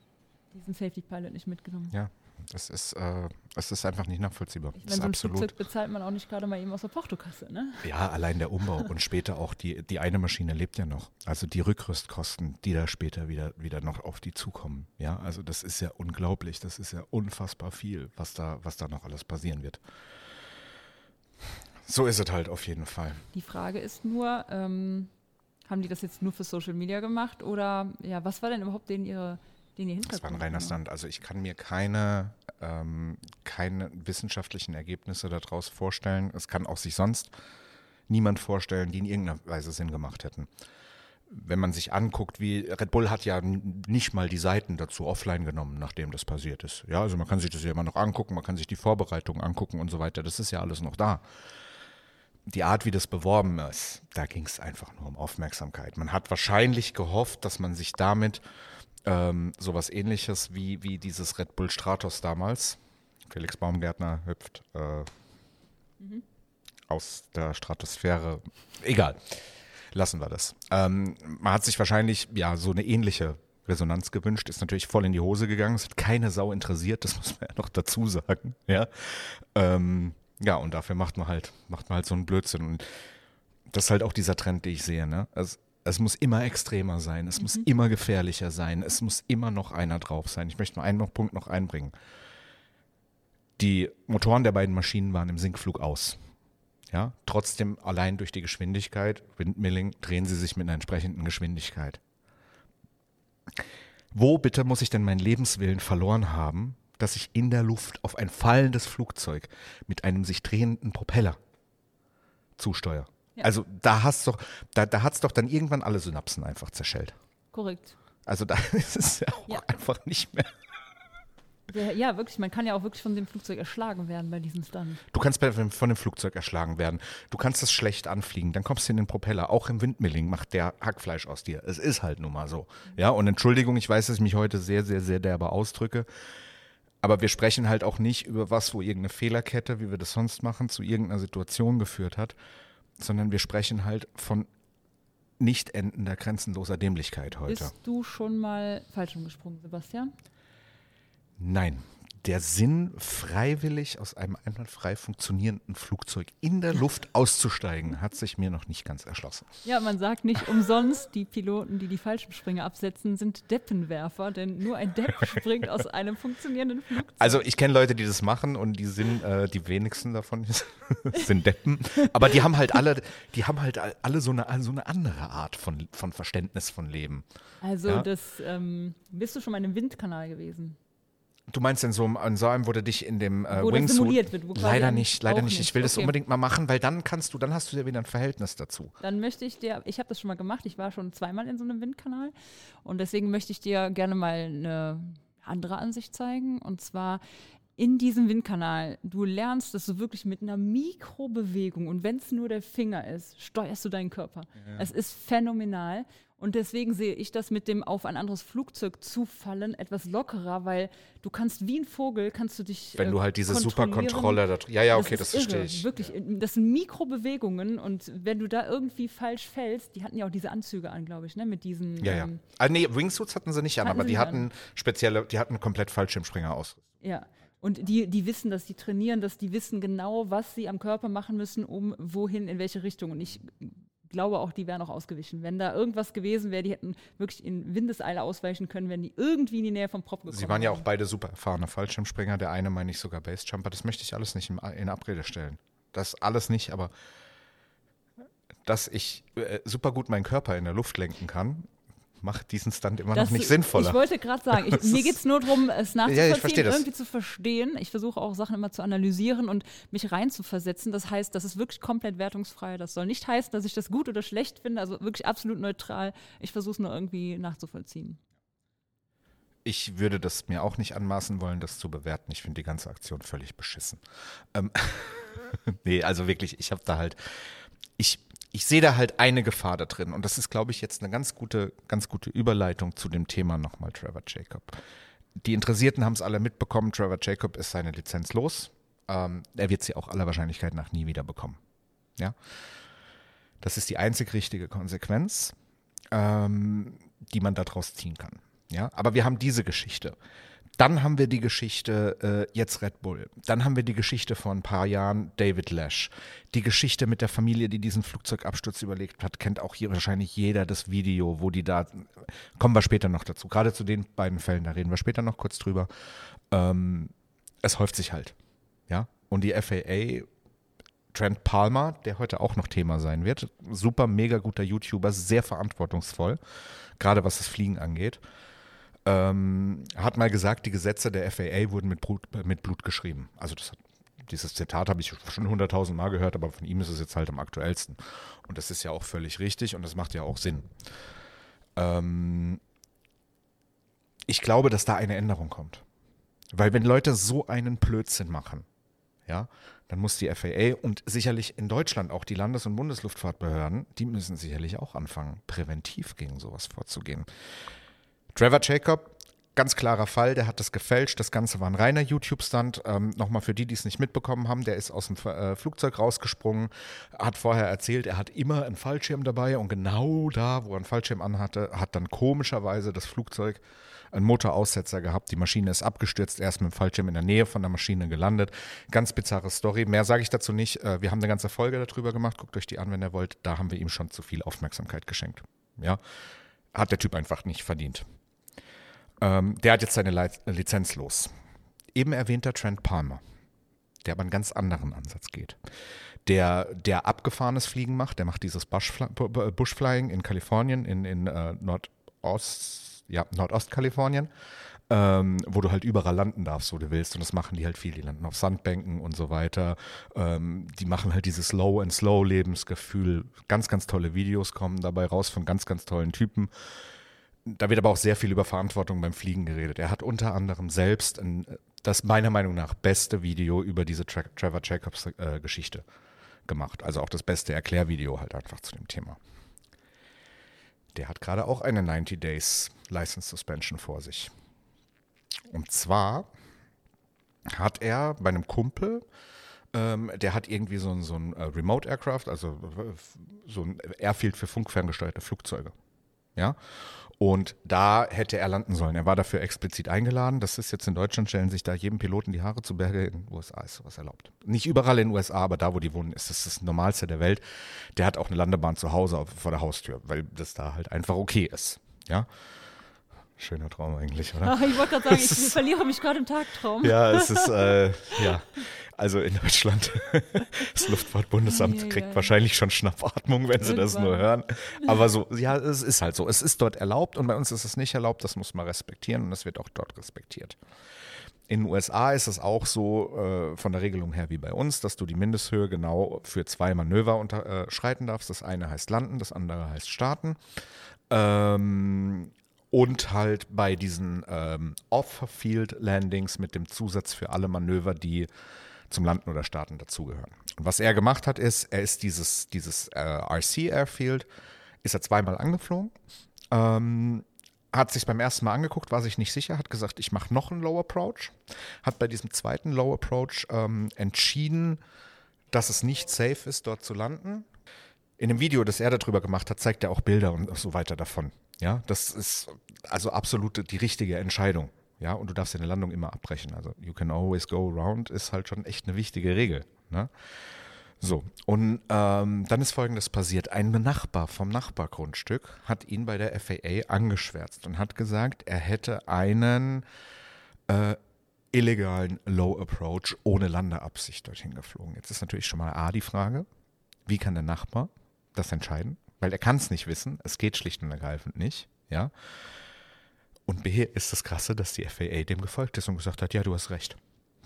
diesen Safety Pilot nicht mitgenommen? Ja, das ist, äh, das ist einfach nicht nachvollziehbar. Ich meine, so ein absolut. Flugzeug bezahlt man auch nicht gerade mal eben aus der Portokasse, ne? Ja, allein der Umbau und später auch die, die eine Maschine lebt ja noch. Also die Rückrüstkosten, die da später wieder, wieder noch auf die zukommen. Ja, also das ist ja unglaublich. Das ist ja unfassbar viel, was da, was da noch alles passieren wird. So ist es halt auf jeden Fall. Die Frage ist nur, ähm, haben die das jetzt nur für Social Media gemacht oder ja, was war denn überhaupt denen ihre den ihr Hintergrund? Das war ein reiner Stand. Also ich kann mir keine, ähm, keine wissenschaftlichen Ergebnisse daraus vorstellen. Es kann auch sich sonst niemand vorstellen, die in irgendeiner Weise Sinn gemacht hätten. Wenn man sich anguckt, wie Red Bull hat ja nicht mal die Seiten dazu offline genommen, nachdem das passiert ist. Ja, also man kann sich das ja immer noch angucken, man kann sich die Vorbereitungen angucken und so weiter. Das ist ja alles noch da die Art, wie das beworben ist, da ging es einfach nur um Aufmerksamkeit. Man hat wahrscheinlich gehofft, dass man sich damit ähm, sowas ähnliches wie, wie dieses Red Bull Stratos damals, Felix Baumgärtner hüpft äh, mhm. aus der Stratosphäre, egal, lassen wir das. Ähm, man hat sich wahrscheinlich ja so eine ähnliche Resonanz gewünscht, ist natürlich voll in die Hose gegangen, es hat keine Sau interessiert, das muss man ja noch dazu sagen, ja. Ähm, Ja, und dafür macht man halt, macht man halt so einen Blödsinn. Und das ist halt auch dieser Trend, den ich sehe. Ne? Es, es muss immer extremer sein, es mhm. muss immer gefährlicher sein, es muss immer noch einer drauf sein. Ich möchte mal einen Punkt noch einbringen. Die Motoren der beiden Maschinen waren im Sinkflug aus. Ja, trotzdem allein durch die Geschwindigkeit, Windmilling, drehen sie sich mit einer entsprechenden Geschwindigkeit. Wo bitte muss ich denn meinen Lebenswillen verloren haben, dass ich in der Luft auf ein fallendes Flugzeug mit einem sich drehenden Propeller zusteuere? Ja. Also da hast doch, da, da hat es doch dann irgendwann alle Synapsen einfach zerschellt. Korrekt. Also da ist es ja auch ja. einfach nicht mehr. Ja, wirklich. Man kann ja auch wirklich von dem Flugzeug erschlagen werden bei diesem Stunt. Du kannst von dem Flugzeug erschlagen werden. Du kannst es schlecht anfliegen. Dann kommst du in den Propeller. Auch im Windmilling macht der Hackfleisch aus dir. Es ist halt nun mal so. Ja, und Entschuldigung, ich weiß, dass ich mich heute sehr, sehr, sehr derbe ausdrücke. Aber wir sprechen halt auch nicht über was, wo irgendeine Fehlerkette, wie wir das sonst machen, zu irgendeiner Situation geführt hat, sondern wir sprechen halt von nicht endender, grenzenloser Dämlichkeit heute. Bist du schon mal falsch umgesprungen, Sebastian? Nein. Der Sinn, freiwillig aus einem einwandfrei funktionierenden Flugzeug in der Luft auszusteigen, hat sich mir noch nicht ganz erschlossen. Ja, man sagt nicht umsonst, die Piloten, die die Fallschirmspringer absetzen, sind Deppenwerfer, denn nur ein Depp springt aus einem funktionierenden Flugzeug. Also ich kenne Leute, die das machen und die sind, äh, die wenigsten davon sind Deppen, aber die haben halt alle, die haben halt alle so eine, so eine andere Art von, von Verständnis von Leben. Also ja? das, ähm, bist du schon mal in einem Windkanal gewesen? Du meinst in so einem, so einem, wo du dich in dem äh, wo Wingsuit simuliert wird, wo leider nicht, leider nicht. Ich will okay. das unbedingt mal machen, weil dann kannst du, dann hast du ja wieder ein Verhältnis dazu. Dann möchte ich dir, ich habe das schon mal gemacht, ich war schon zweimal in so einem Windkanal und deswegen möchte ich dir gerne mal eine andere Ansicht zeigen und zwar in diesem Windkanal, du lernst, dass du wirklich mit einer Mikrobewegung und wenn es nur der Finger ist, steuerst du deinen Körper. Ja. Es ist phänomenal und deswegen sehe ich das mit dem auf ein anderes Flugzeug zufallen etwas lockerer, weil du kannst wie ein Vogel, kannst du dich. Wenn äh, du halt diese Superkontrolle da Ja, ja, okay, das, das verstehe ich. Wirklich, das sind Mikrobewegungen und wenn du da irgendwie falsch fällst, die hatten ja auch diese Anzüge an, glaube ich, ne? Mit diesen. Ja, ja. Ähm, ah, nee, Wingsuits hatten sie nicht an, aber die hatten an. spezielle, die hatten komplett Fallschirmspringer aus. Ja. Und die, die wissen dass die trainieren dass die wissen genau, was sie am Körper machen müssen, um wohin, in welche Richtung. Und ich glaube auch, die wären auch ausgewichen. Wenn da irgendwas gewesen wäre, die hätten wirklich in Windeseile ausweichen können, wenn die irgendwie in die Nähe vom Prop gekommen Sie waren ja auch beide super erfahrene Fallschirmspringer. Der eine meine ich sogar Basejumper. Das möchte ich alles nicht in, Abrede stellen. Das alles nicht, aber dass ich äh, super gut meinen Körper in der Luft lenken kann, macht diesen Stunt immer das, noch nicht sinnvoller. Ich wollte gerade sagen, ich, mir geht es nur darum, es nachzuvollziehen, ja, irgendwie zu verstehen. Ich versuche auch Sachen immer zu analysieren und mich reinzuversetzen. Das heißt, das ist wirklich komplett wertungsfrei. Das soll nicht heißen, dass ich das gut oder schlecht finde, also wirklich absolut neutral. Ich versuche es nur irgendwie nachzuvollziehen. Ich würde das mir auch nicht anmaßen wollen, das zu bewerten. Ich finde die ganze Aktion völlig beschissen. Ähm nee, also wirklich, ich habe da halt, ich ich sehe da halt eine Gefahr da drin. Und das ist, glaube ich, jetzt eine ganz gute, ganz gute Überleitung zu dem Thema nochmal Trevor Jacob. Die Interessierten haben es alle mitbekommen, Trevor Jacob ist seine Lizenz los. Ähm, er wird sie auch aller Wahrscheinlichkeit nach nie wieder bekommen. Ja. Das ist die einzig richtige Konsequenz, ähm, die man daraus ziehen kann. Ja, aber wir haben diese Geschichte. Dann haben wir die Geschichte äh, jetzt Red Bull. Dann haben wir die Geschichte vor ein paar Jahren David Lash. Die Geschichte mit der Familie, die diesen Flugzeugabsturz überlegt hat, kennt auch hier wahrscheinlich jeder das Video, wo die da. Kommen wir später noch dazu. Gerade zu den beiden Fällen, da reden wir später noch kurz drüber. Ähm, es häuft sich halt. Ja. Und die FAA Trent Palmer, der heute auch noch Thema sein wird. Super, mega guter YouTuber, sehr verantwortungsvoll, gerade was das Fliegen angeht ähm, hat mal gesagt, die Gesetze der FAA wurden mit Blut, mit Blut geschrieben. Also das hat, dieses Zitat habe ich schon hunderttausend Mal gehört, aber von ihm ist es jetzt halt am aktuellsten. Und das ist ja auch völlig richtig und das macht ja auch Sinn. Ähm, ich glaube, dass da eine Änderung kommt. Weil wenn Leute so einen Blödsinn machen, ja, dann muss die FAA und sicherlich in Deutschland auch die Landes- und Bundesluftfahrtbehörden, die müssen sicherlich auch anfangen, präventiv gegen sowas vorzugehen. Trevor Jacob ganz klarer Fall, der hat das gefälscht. Das Ganze war ein reiner YouTube-Stunt. Ähm, Nochmal für die, die es nicht mitbekommen haben, der ist aus dem äh, Flugzeug rausgesprungen, hat vorher erzählt, er hat immer einen Fallschirm dabei und genau da, wo er einen Fallschirm anhatte, hat dann komischerweise das Flugzeug einen Motoraussetzer gehabt. Die Maschine ist abgestürzt, er ist mit dem Fallschirm in der Nähe von der Maschine gelandet. Ganz bizarre Story. Mehr sage ich dazu nicht. Äh, wir haben eine ganze Folge darüber gemacht. Guckt euch die an, wenn ihr wollt. Da haben wir ihm schon zu viel Aufmerksamkeit geschenkt. Ja, hat der Typ einfach nicht verdient. Ähm, der hat jetzt seine Lizenz los. Eben erwähnter Trent Palmer, der aber einen ganz anderen Ansatz geht. Der, der abgefahrenes Fliegen macht, der macht dieses Bushflying in Kalifornien, in, in äh, Nordost, ja, Nordostkalifornien, ähm, wo du halt überall landen darfst, wo du willst. Und das machen die halt viel. Die landen auf Sandbänken und so weiter. Ähm, die machen halt dieses Low and Slow Lebensgefühl. Ganz, ganz tolle Videos kommen dabei raus von ganz, ganz tollen Typen da wird aber auch sehr viel über Verantwortung beim Fliegen geredet. Er hat unter anderem selbst ein, das meiner Meinung nach beste Video über diese Tra Trevor Jacobs äh, Geschichte gemacht. Also auch das beste Erklärvideo halt einfach zu dem Thema. Der hat gerade auch eine 90 Days License Suspension vor sich. Und zwar hat er bei einem Kumpel, ähm, der hat irgendwie so ein, so ein uh, Remote Aircraft, also so ein Airfield für funkferngesteuerte Flugzeuge. Ja. Und da hätte er landen sollen. Er war dafür explizit eingeladen. Das ist jetzt in Deutschland, stellen sich da jedem Piloten die Haare zu Berge. In den USA ist sowas erlaubt. Nicht überall in den USA, aber da, wo die wohnen, ist das das Normalste der Welt. Der hat auch eine Landebahn zu Hause vor der Haustür, weil das da halt einfach okay ist. Ja. Schöner Traum eigentlich, oder? Ach, ich wollte gerade sagen, ich verliere mich gerade im Tagtraum. Ja, es ist, äh, ja. Also in Deutschland, das Luftfahrtbundesamt ja, kriegt ja. wahrscheinlich schon Schnappatmung, wenn sie das nur hören. Aber so, ja, es ist halt so. Es ist dort erlaubt und bei uns ist es nicht erlaubt. Das muss man respektieren und es wird auch dort respektiert. In den USA ist es auch so äh, von der Regelung her wie bei uns, dass du die Mindesthöhe genau für zwei Manöver unterschreiten äh, darfst. Das eine heißt landen, das andere heißt starten. Ähm, und halt bei diesen ähm, Off-Field-Landings mit dem Zusatz für alle Manöver, die zum Landen oder Starten dazugehören. Und was er gemacht hat, ist, er ist dieses, dieses äh, RC Airfield, ist er zweimal angeflogen, ähm, hat sich beim ersten Mal angeguckt, war sich nicht sicher, hat gesagt, ich mache noch einen Low Approach, hat bei diesem zweiten Low Approach ähm, entschieden, dass es nicht safe ist, dort zu landen. In dem Video, das er darüber gemacht hat, zeigt er auch Bilder und so weiter davon. Ja, das ist also absolut die richtige Entscheidung. Ja, und du darfst deine Landung immer abbrechen. Also you can always go around ist halt schon echt eine wichtige Regel. Ne? So, und ähm, dann ist Folgendes passiert. Ein Nachbar vom Nachbargrundstück hat ihn bei der FAA angeschwärzt und hat gesagt, er hätte einen äh, illegalen Low Approach ohne Landeabsicht dorthin geflogen. Jetzt ist natürlich schon mal A die Frage, wie kann der Nachbar das entscheiden? Weil er kann es nicht wissen. Es geht schlicht und ergreifend nicht. Ja. Und B ist das Krasse, dass die FAA dem gefolgt ist und gesagt hat, ja, du hast recht.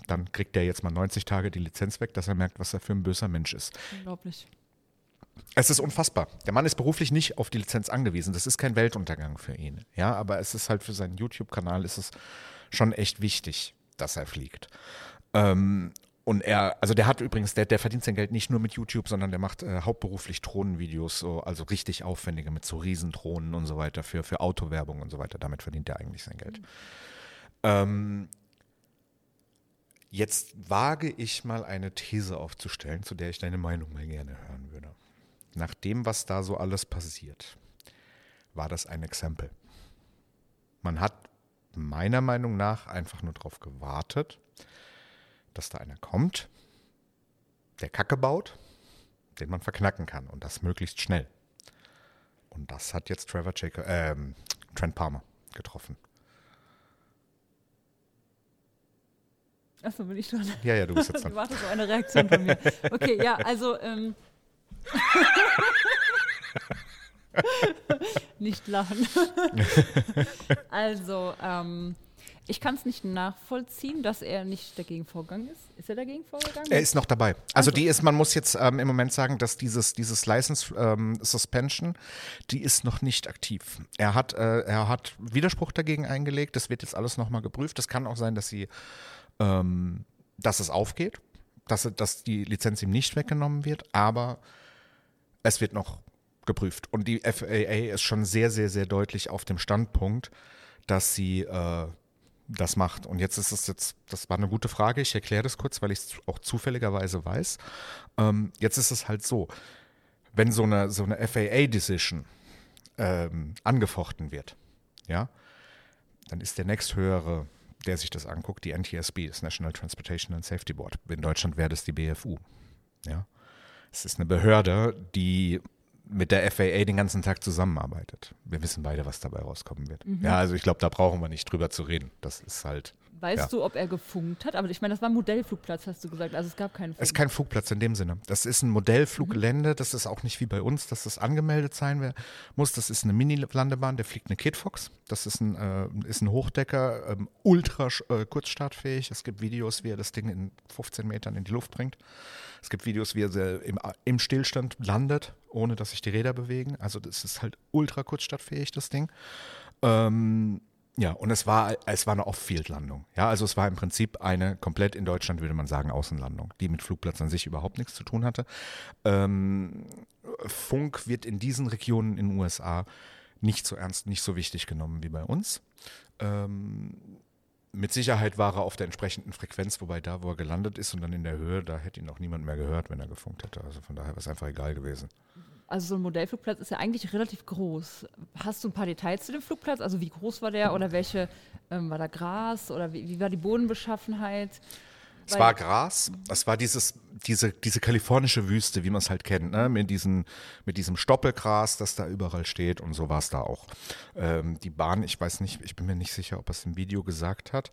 Dann kriegt der jetzt mal 90 Tage die Lizenz weg, dass er merkt, was er für ein böser Mensch ist. Unglaublich. Es ist unfassbar. Der Mann ist beruflich nicht auf die Lizenz angewiesen. Das ist kein Weltuntergang für ihn. Ja, aber es ist halt für seinen YouTube-Kanal ist es schon echt wichtig, dass er fliegt. Ähm, und er, also der hat übrigens, der, der verdient sein Geld nicht nur mit YouTube, sondern der macht äh, hauptberuflich Drohnenvideos, so, also richtig aufwendige mit so Riesendrohnen und so weiter für, für Autowerbung und so weiter. Damit verdient er eigentlich sein Geld. Mhm. Ähm, jetzt wage ich mal eine These aufzustellen, zu der ich deine Meinung mal gerne hören würde. Nach dem, was da so alles passiert, war das ein Exempel. Man hat meiner Meinung nach einfach nur darauf gewartet, dass da einer kommt, der Kacke baut, den man verknacken kann und das möglichst schnell. Und das hat jetzt Trevor Jacob, äh, Trent Palmer getroffen. Achso, bin ich dran? Ja, ja, du bist jetzt dran. Ich warte so eine Reaktion von mir. Okay, ja, also ähm, nicht lachen. also, ähm, ich kann es nicht nachvollziehen, dass er nicht dagegen vorgegangen ist. Ist er dagegen vorgegangen? Er ist noch dabei. Also, also. die ist, man muss jetzt ähm, im Moment sagen, dass dieses, dieses License ähm, Suspension, die ist noch nicht aktiv. Er hat, äh, er hat Widerspruch dagegen eingelegt. Das wird jetzt alles nochmal geprüft. Es kann auch sein, dass sie, ähm, dass es aufgeht, dass, dass die Lizenz ihm nicht weggenommen wird, aber es wird noch geprüft. Und die FAA ist schon sehr, sehr, sehr deutlich auf dem Standpunkt, dass sie äh, das macht. Und jetzt ist es jetzt, das war eine gute Frage, ich erkläre das kurz, weil ich es auch zufälligerweise weiß. Ähm, jetzt ist es halt so, wenn so eine, so eine FAA-Decision ähm, angefochten wird, ja, dann ist der nächsthöhere, der sich das anguckt, die NTSB, das National Transportation and Safety Board. In Deutschland wäre das die BFU. Ja. Es ist eine Behörde, die mit der FAA den ganzen Tag zusammenarbeitet. Wir wissen beide, was dabei rauskommen wird. Mhm. Ja, also ich glaube, da brauchen wir nicht drüber zu reden. Das ist halt. Weißt ja. du, ob er gefunkt hat? Aber ich meine, das war ein Modellflugplatz, hast du gesagt. Also es gab keinen Flug. Es ist kein Flugplatz in dem Sinne. Das ist ein Modellfluggelände. Mhm. Das ist auch nicht wie bei uns, dass das angemeldet sein muss. Das ist eine Mini-Landebahn. Der fliegt eine Kitfox. Das ist ein, äh, ist ein Hochdecker, ähm, ultra äh, kurzstartfähig. Es gibt Videos, wie er das Ding in 15 Metern in die Luft bringt. Es gibt Videos, wie er im, im Stillstand landet, ohne dass sich die Räder bewegen. Also das ist halt ultra kurzstartfähig, das Ding. Ähm, ja, und es war, es war eine Off-Field-Landung. Ja, also es war im Prinzip eine komplett in Deutschland, würde man sagen, Außenlandung, die mit Flugplatz an sich überhaupt nichts zu tun hatte. Ähm, Funk wird in diesen Regionen in den USA nicht so ernst, nicht so wichtig genommen wie bei uns. Ähm, mit Sicherheit war er auf der entsprechenden Frequenz, wobei da, wo er gelandet ist und dann in der Höhe, da hätte ihn auch niemand mehr gehört, wenn er gefunkt hätte. Also von daher wäre es einfach egal gewesen. Also so ein Modellflugplatz ist ja eigentlich relativ groß. Hast du ein paar Details zu dem Flugplatz? Also wie groß war der oder welche, ähm, war da Gras oder wie, wie war die Bodenbeschaffenheit? Es war Gras, es war dieses, diese, diese kalifornische Wüste, wie man es halt kennt, ne? mit, diesen, mit diesem Stoppelgras, das da überall steht und so war es da auch. Ähm, die Bahn, ich weiß nicht, ich bin mir nicht sicher, ob er es im Video gesagt hat.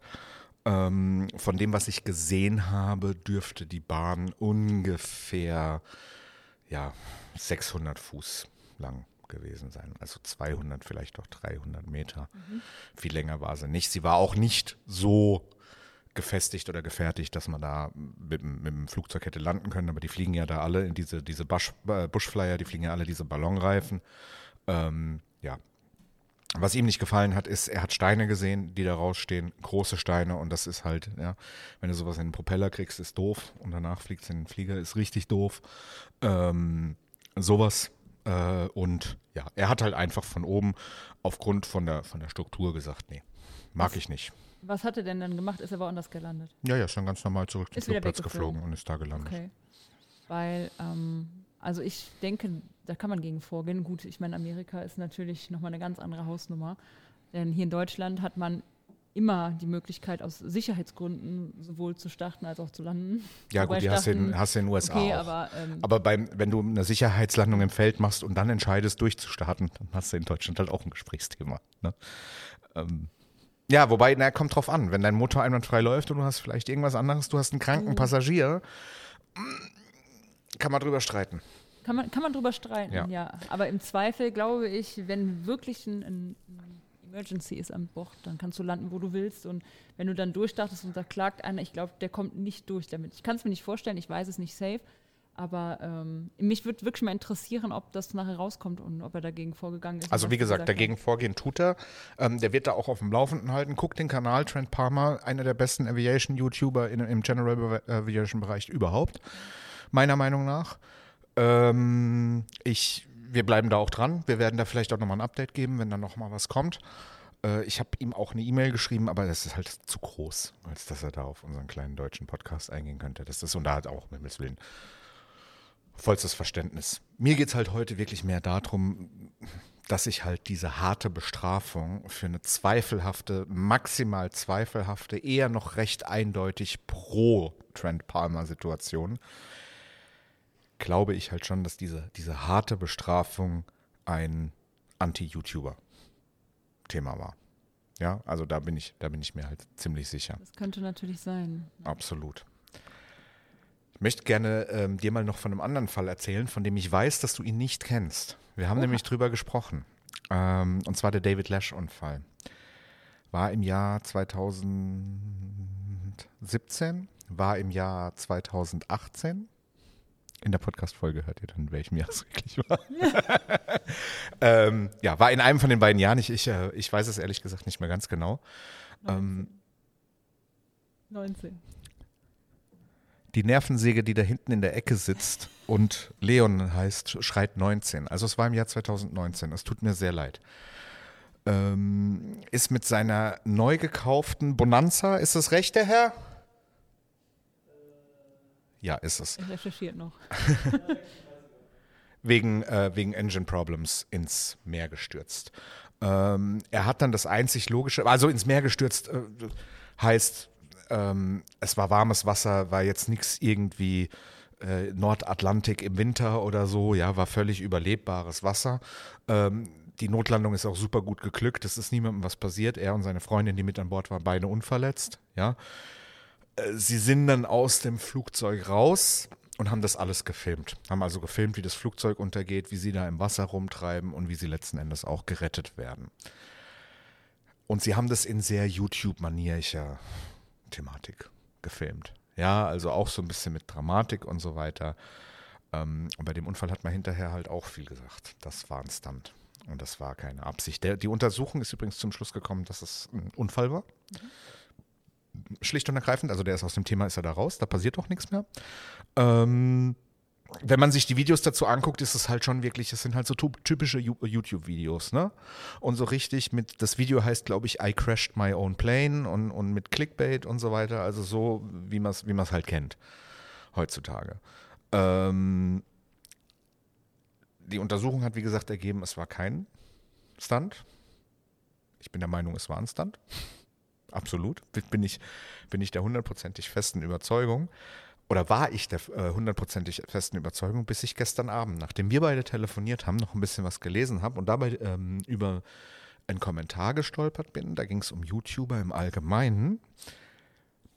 Ähm, von dem, was ich gesehen habe, dürfte die Bahn ungefähr ja, 600 Fuß lang gewesen sein. Also 200, vielleicht auch 300 Meter. Mhm. Viel länger war sie nicht. Sie war auch nicht so gefestigt oder gefertigt, dass man da mit, mit dem Flugzeug hätte landen können. Aber die fliegen ja da alle in diese, diese Bush, äh, Bushflyer, die fliegen ja alle diese Ballonreifen. Ähm, ja. Was ihm nicht gefallen hat, ist, er hat Steine gesehen, die da rausstehen, große Steine und das ist halt, ja, wenn du sowas in den Propeller kriegst, ist doof und danach fliegt es in den Flieger, ist richtig doof. Ähm, sowas äh, und ja, er hat halt einfach von oben aufgrund von der, von der Struktur gesagt, nee, mag ich nicht. Was hat er denn dann gemacht? Ist er woanders gelandet? Ja, ja, ist dann ganz normal zurück zum Flugplatz geflogen und ist da gelandet. Okay. Weil, ähm, also ich denke, da kann man gegen vorgehen. Gut, ich meine, Amerika ist natürlich nochmal eine ganz andere Hausnummer. Denn hier in Deutschland hat man immer die Möglichkeit, aus Sicherheitsgründen sowohl zu starten als auch zu landen. Ja, Wobei gut, die hast du in den USA okay, auch. Aber, ähm, aber beim, wenn du eine Sicherheitslandung im Feld machst und dann entscheidest, durchzustarten, dann hast du in Deutschland halt auch ein Gesprächsthema. Ne? Ähm, ja, wobei, na, kommt drauf an. Wenn dein Motor einwandfrei läuft und du hast vielleicht irgendwas anderes, du hast einen kranken mhm. Passagier, kann man drüber streiten. Kann man, kann man drüber streiten, ja. ja. Aber im Zweifel glaube ich, wenn wirklich ein, ein Emergency ist an Bord, dann kannst du landen, wo du willst. Und wenn du dann durchstartest und da klagt einer, ich glaube, der kommt nicht durch damit. Ich kann es mir nicht vorstellen, ich weiß es nicht safe. Aber ähm, mich würde wirklich mal interessieren, ob das nachher rauskommt und ob er dagegen vorgegangen ist. Also wie gesagt, dagegen hat. vorgehen tut er. Ähm, der wird da auch auf dem Laufenden halten. Guckt den Kanal, Trent Palmer, einer der besten Aviation-YouTuber im General Aviation-Bereich überhaupt, meiner Meinung nach. Ähm, ich, wir bleiben da auch dran. Wir werden da vielleicht auch nochmal ein Update geben, wenn da nochmal was kommt. Äh, ich habe ihm auch eine E-Mail geschrieben, aber das ist halt zu groß, als dass er da auf unseren kleinen deutschen Podcast eingehen könnte. Das ist und da hat auch, mit Willen, vollstes Verständnis. Mir geht es halt heute wirklich mehr darum, dass ich halt diese harte Bestrafung für eine zweifelhafte, maximal zweifelhafte, eher noch recht eindeutig pro Trent Palmer Situation, glaube ich halt schon, dass diese, diese harte Bestrafung ein Anti-YouTuber-Thema war. Ja, also da bin ich, da bin ich mir halt ziemlich sicher. Das könnte natürlich sein. Absolut. Ich möchte gerne ähm, dir mal noch von einem anderen Fall erzählen, von dem ich weiß, dass du ihn nicht kennst. Wir haben Oha. nämlich drüber gesprochen. Ähm, und zwar der David Lash-Unfall. War im Jahr 2017, war im Jahr 2018. In der Podcast-Folge hört ihr dann, welchem Jahr es wirklich war. ähm, ja, war in einem von den beiden Jahren. Ich, ich, äh, ich weiß es ehrlich gesagt nicht mehr ganz genau. 19. Ähm, 19 die Nervensäge, die da hinten in der Ecke sitzt und Leon heißt, schreit 19. Also es war im Jahr 2019. Es tut mir sehr leid. ähm, ist mit seiner neu gekauften Bonanza, ist das recht, der Herr? Ja, ist es. Er recherchiert noch. wegen, äh, wegen Engine Problems ins Meer gestürzt. Ähm, er hat dann das einzig logische, also ins Meer gestürzt äh, heißt, ähm, es war warmes Wasser, war jetzt nichts irgendwie äh, Nordatlantik im Winter oder so, ja, war völlig überlebbares Wasser. Ähm, die Notlandung ist auch super gut geglückt, es ist niemandem was passiert. Er und seine Freundin, die mit an Bord waren, beide unverletzt, ja. Äh, sie sind dann aus dem Flugzeug raus und haben das alles gefilmt. Haben also gefilmt, wie das Flugzeug untergeht, wie sie da im Wasser rumtreiben und wie sie letzten Endes auch gerettet werden. Und sie haben das in sehr YouTube-manierischer Thematik gefilmt. Ja, also auch so ein bisschen mit Dramatik und so weiter. Ähm, und bei dem Unfall hat man hinterher halt auch viel gesagt. Das war ein Stunt. Und das war keine Absicht. Der, die Untersuchung ist übrigens zum Schluss gekommen, dass es ein Unfall war. Mhm schlicht und ergreifend. Also der ist aus dem Thema, ist er da raus, da passiert auch nichts mehr. Ähm, wenn man sich die Videos dazu anguckt, ist es halt schon wirklich, es sind halt so typische YouTube-Videos, ne? Und so richtig mit, das Video heißt, glaube ich, I crashed my own plane und, und mit Clickbait und so weiter, also so, wie man es wie halt kennt heutzutage. Ähm, die Untersuchung hat, wie gesagt, ergeben, es war kein Stunt. Ich bin der Meinung, es war ein Stunt. Absolut. Bin ich, bin ich der hundertprozentig festen Überzeugung. Oder war ich der äh, hundertprozentig äh, festen Überzeugung, bis ich gestern Abend, nachdem wir beide telefoniert haben, noch ein bisschen was gelesen habe und dabei ähm, über einen Kommentar gestolpert bin. Da ging es um YouTuber im Allgemeinen,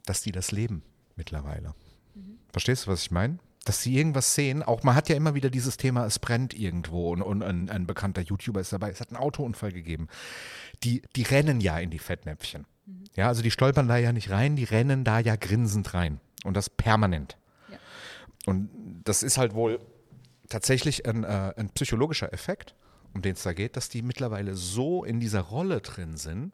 dass die das leben mittlerweile. Mhm. Verstehst du, was ich meine? dass sie irgendwas sehen. Auch man hat ja immer wieder dieses Thema, es brennt irgendwo und, und ein, ein, bekannter YouTuber ist dabei. Es hat einen Autounfall gegeben. Die, die rennen ja in die Fettnäpfchen. Mhm. Ja, also die stolpern da ja nicht rein, die rennen da ja grinsend rein. Und das permanent. Ja. Und das ist halt wohl tatsächlich ein, äh, ein psychologischer Effekt, um den es da geht, dass die mittlerweile so in dieser Rolle drin sind,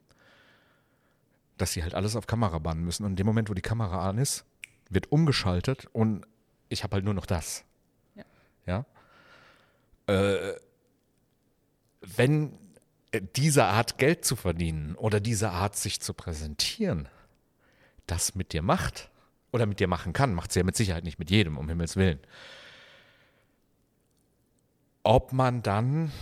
dass sie halt alles auf Kamera bannen müssen. Und in dem Moment, wo die Kamera an ist, wird umgeschaltet und ich habe halt nur noch das. Ja. ja? Äh, wenn diese Art Geld zu verdienen oder diese Art sich zu präsentieren, das mit dir macht oder mit dir machen kann, macht sie ja mit Sicherheit nicht mit jedem, um Himmels Willen. Ob man dann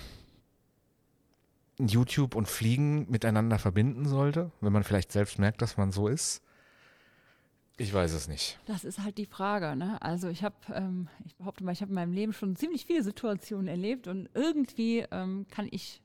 YouTube und Fliegen miteinander verbinden sollte, wenn man vielleicht selbst merkt, dass man so ist, ich weiß es nicht. Das ist halt die Frage. Ne? Also ich habe, ähm, ich behaupte mal, ich habe in meinem Leben schon ziemlich viele Situationen erlebt und irgendwie ähm, kann ich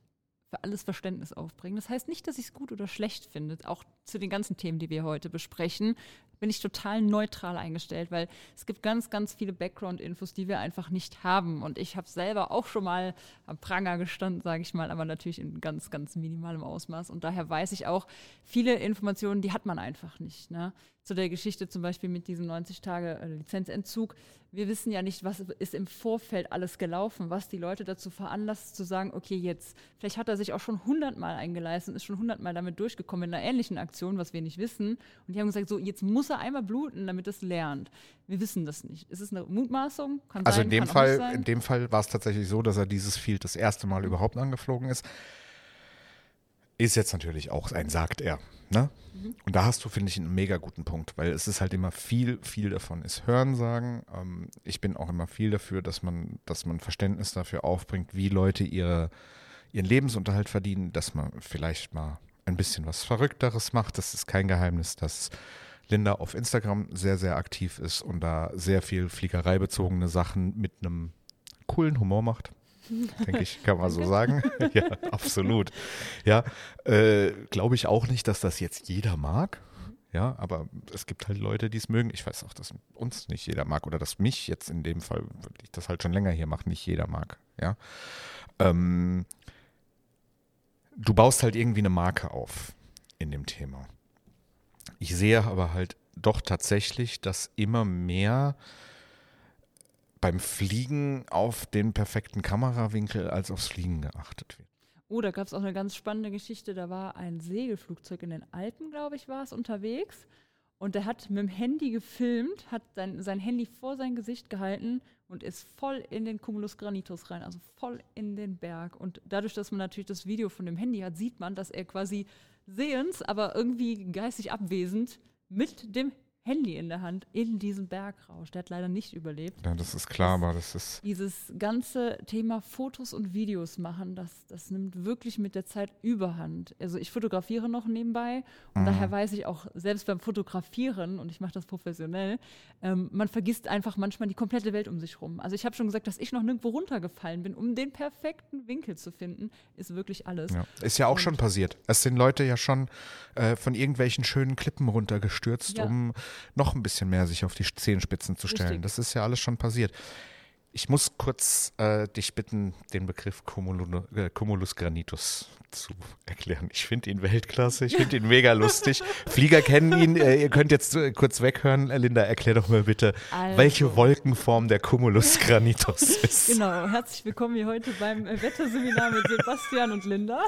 für alles Verständnis aufbringen. Das heißt nicht, dass ich es gut oder schlecht finde. Auch zu den ganzen Themen, die wir heute besprechen, bin ich total neutral eingestellt, weil es gibt ganz, ganz viele Background-Infos, die wir einfach nicht haben. Und ich habe selber auch schon mal am Pranger gestanden, sage ich mal, aber natürlich in ganz, ganz minimalem Ausmaß. Und daher weiß ich auch, viele Informationen, die hat man einfach nicht. Ne? Zu der Geschichte zum Beispiel mit diesem 90-Tage-Lizenzentzug wir wissen ja nicht, was ist im Vorfeld alles gelaufen, was die Leute dazu veranlasst zu sagen, okay, jetzt, vielleicht hat er sich auch schon hundertmal eingeleistet ist schon hundertmal damit durchgekommen in einer ähnlichen Aktion, was wir nicht wissen. Und die haben gesagt, so, jetzt muss er einmal bluten, damit es lernt. Wir wissen das nicht. Ist es eine Mutmaßung? Kann also sein, in dem Fall, in dem Fall war es tatsächlich so, dass er dieses Field das erste Mal überhaupt angeflogen ist. Ist jetzt natürlich auch ein sagt er. Ne? Mhm. Und da hast du, finde ich, einen mega guten Punkt, weil es ist halt immer viel, viel davon ist Hörensagen. Ähm, ich bin auch immer viel dafür, dass man, dass man Verständnis dafür aufbringt, wie Leute ihre, ihren Lebensunterhalt verdienen, dass man vielleicht mal ein bisschen was Verrückteres macht. Das ist kein Geheimnis, dass Linda auf Instagram sehr, sehr aktiv ist und da sehr viel fliegereibezogene Sachen mit einem coolen Humor macht denke ich, kann man so sagen. ja, absolut. Ja, äh, glaube ich auch nicht, dass das jetzt jeder mag. Ja, aber es gibt halt Leute, die es mögen. Ich weiß auch, dass uns nicht jeder mag oder dass mich jetzt in dem Fall, weil ich das halt schon länger hier mache, nicht jeder mag. Ja. Ähm, du baust halt irgendwie eine Marke auf in dem Thema. Ich sehe aber halt doch tatsächlich, dass immer mehr beim Fliegen auf den perfekten Kamerawinkel als aufs Fliegen geachtet wird. Oh, da gab es auch eine ganz spannende Geschichte. Da war ein Segelflugzeug in den Alpen, glaube ich, war es, unterwegs. Und der hat mit dem Handy gefilmt, hat sein, sein Handy vor sein Gesicht gehalten und ist voll in den Cumulus Granitus rein, also voll in den Berg. Und dadurch, dass man natürlich das Video von dem Handy hat, sieht man, dass er quasi sehens, aber irgendwie geistig abwesend mit dem Handy in der Hand in diesen Bergrausch. Der hat leider nicht überlebt. Ja, das ist klar, aber das ist. Dieses ganze Thema Fotos und Videos machen, das, das nimmt wirklich mit der Zeit überhand. Also ich fotografiere noch nebenbei und Mhm. daher weiß ich auch, selbst beim Fotografieren, und ich mache das professionell, ähm, man vergisst einfach manchmal die komplette Welt um sich rum. Also ich habe schon gesagt, dass ich noch nirgendwo runtergefallen bin, um den perfekten Winkel zu finden, ist wirklich alles. Ja. Ist ja auch Und- schon passiert. Es sind Leute ja schon äh, von irgendwelchen schönen Klippen runtergestürzt, Ja. um noch ein bisschen mehr sich auf die Zehenspitzen zu stellen. Richtig. Das ist ja alles schon passiert. Ich muss kurz äh, dich bitten, den Begriff Cumulu, äh, Cumulus granitus zu erklären. Ich finde ihn Weltklasse, ich finde ihn mega lustig. Flieger kennen ihn, äh, ihr könnt jetzt äh, kurz weghören. Äh, Linda, erklär doch mal bitte, Also. welche Wolkenform der Cumulus granitus ist. Genau, herzlich willkommen hier heute beim äh, Wetterseminar mit Sebastian und Linda.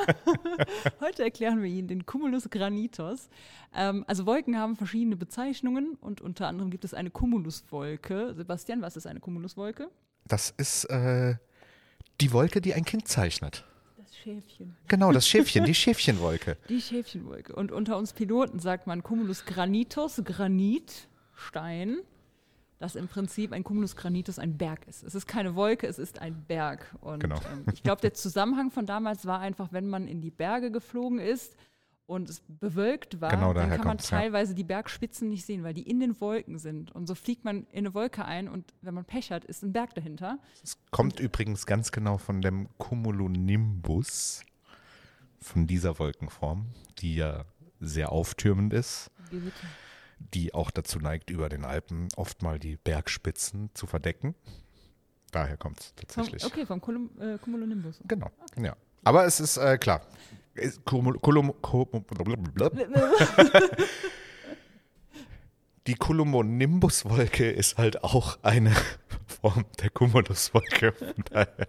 heute erklären wir Ihnen den Cumulus granitus. Ähm, also Wolken haben verschiedene Bezeichnungen und unter anderem gibt es eine Cumuluswolke. Sebastian, was ist eine Cumuluswolke? Das ist äh, die Wolke, die ein Kind zeichnet. Das Schäfchen. Genau, das Schäfchen, die Schäfchenwolke. Die Schäfchenwolke. Und unter uns Piloten sagt man Cumulus granitus, Granit, Stein, dass im Prinzip ein Cumulus granitus ein Berg ist. Es ist keine Wolke, es ist ein Berg. Und Genau. ähm, ich glaube, der Zusammenhang von damals war einfach, wenn man in die Berge geflogen ist und es bewölkt war, Genau, dann kann man kommt's, ja. teilweise die Bergspitzen nicht sehen, weil die in den Wolken sind. Und so fliegt man in eine Wolke ein und wenn man Pech hat, ist ein Berg dahinter. Es kommt übrigens ganz genau von dem Cumulonimbus, von dieser Wolkenform, die ja sehr auftürmend ist, die auch dazu neigt, über den Alpen oft mal die Bergspitzen zu verdecken. Daher kommt es tatsächlich. okay, vom Colum, äh, Cumulonimbus. Genau, ja. Aber es ist äh, klar. Die Cumulonimbus-Wolke ist halt auch eine Form der Cumuluswolke. Daher,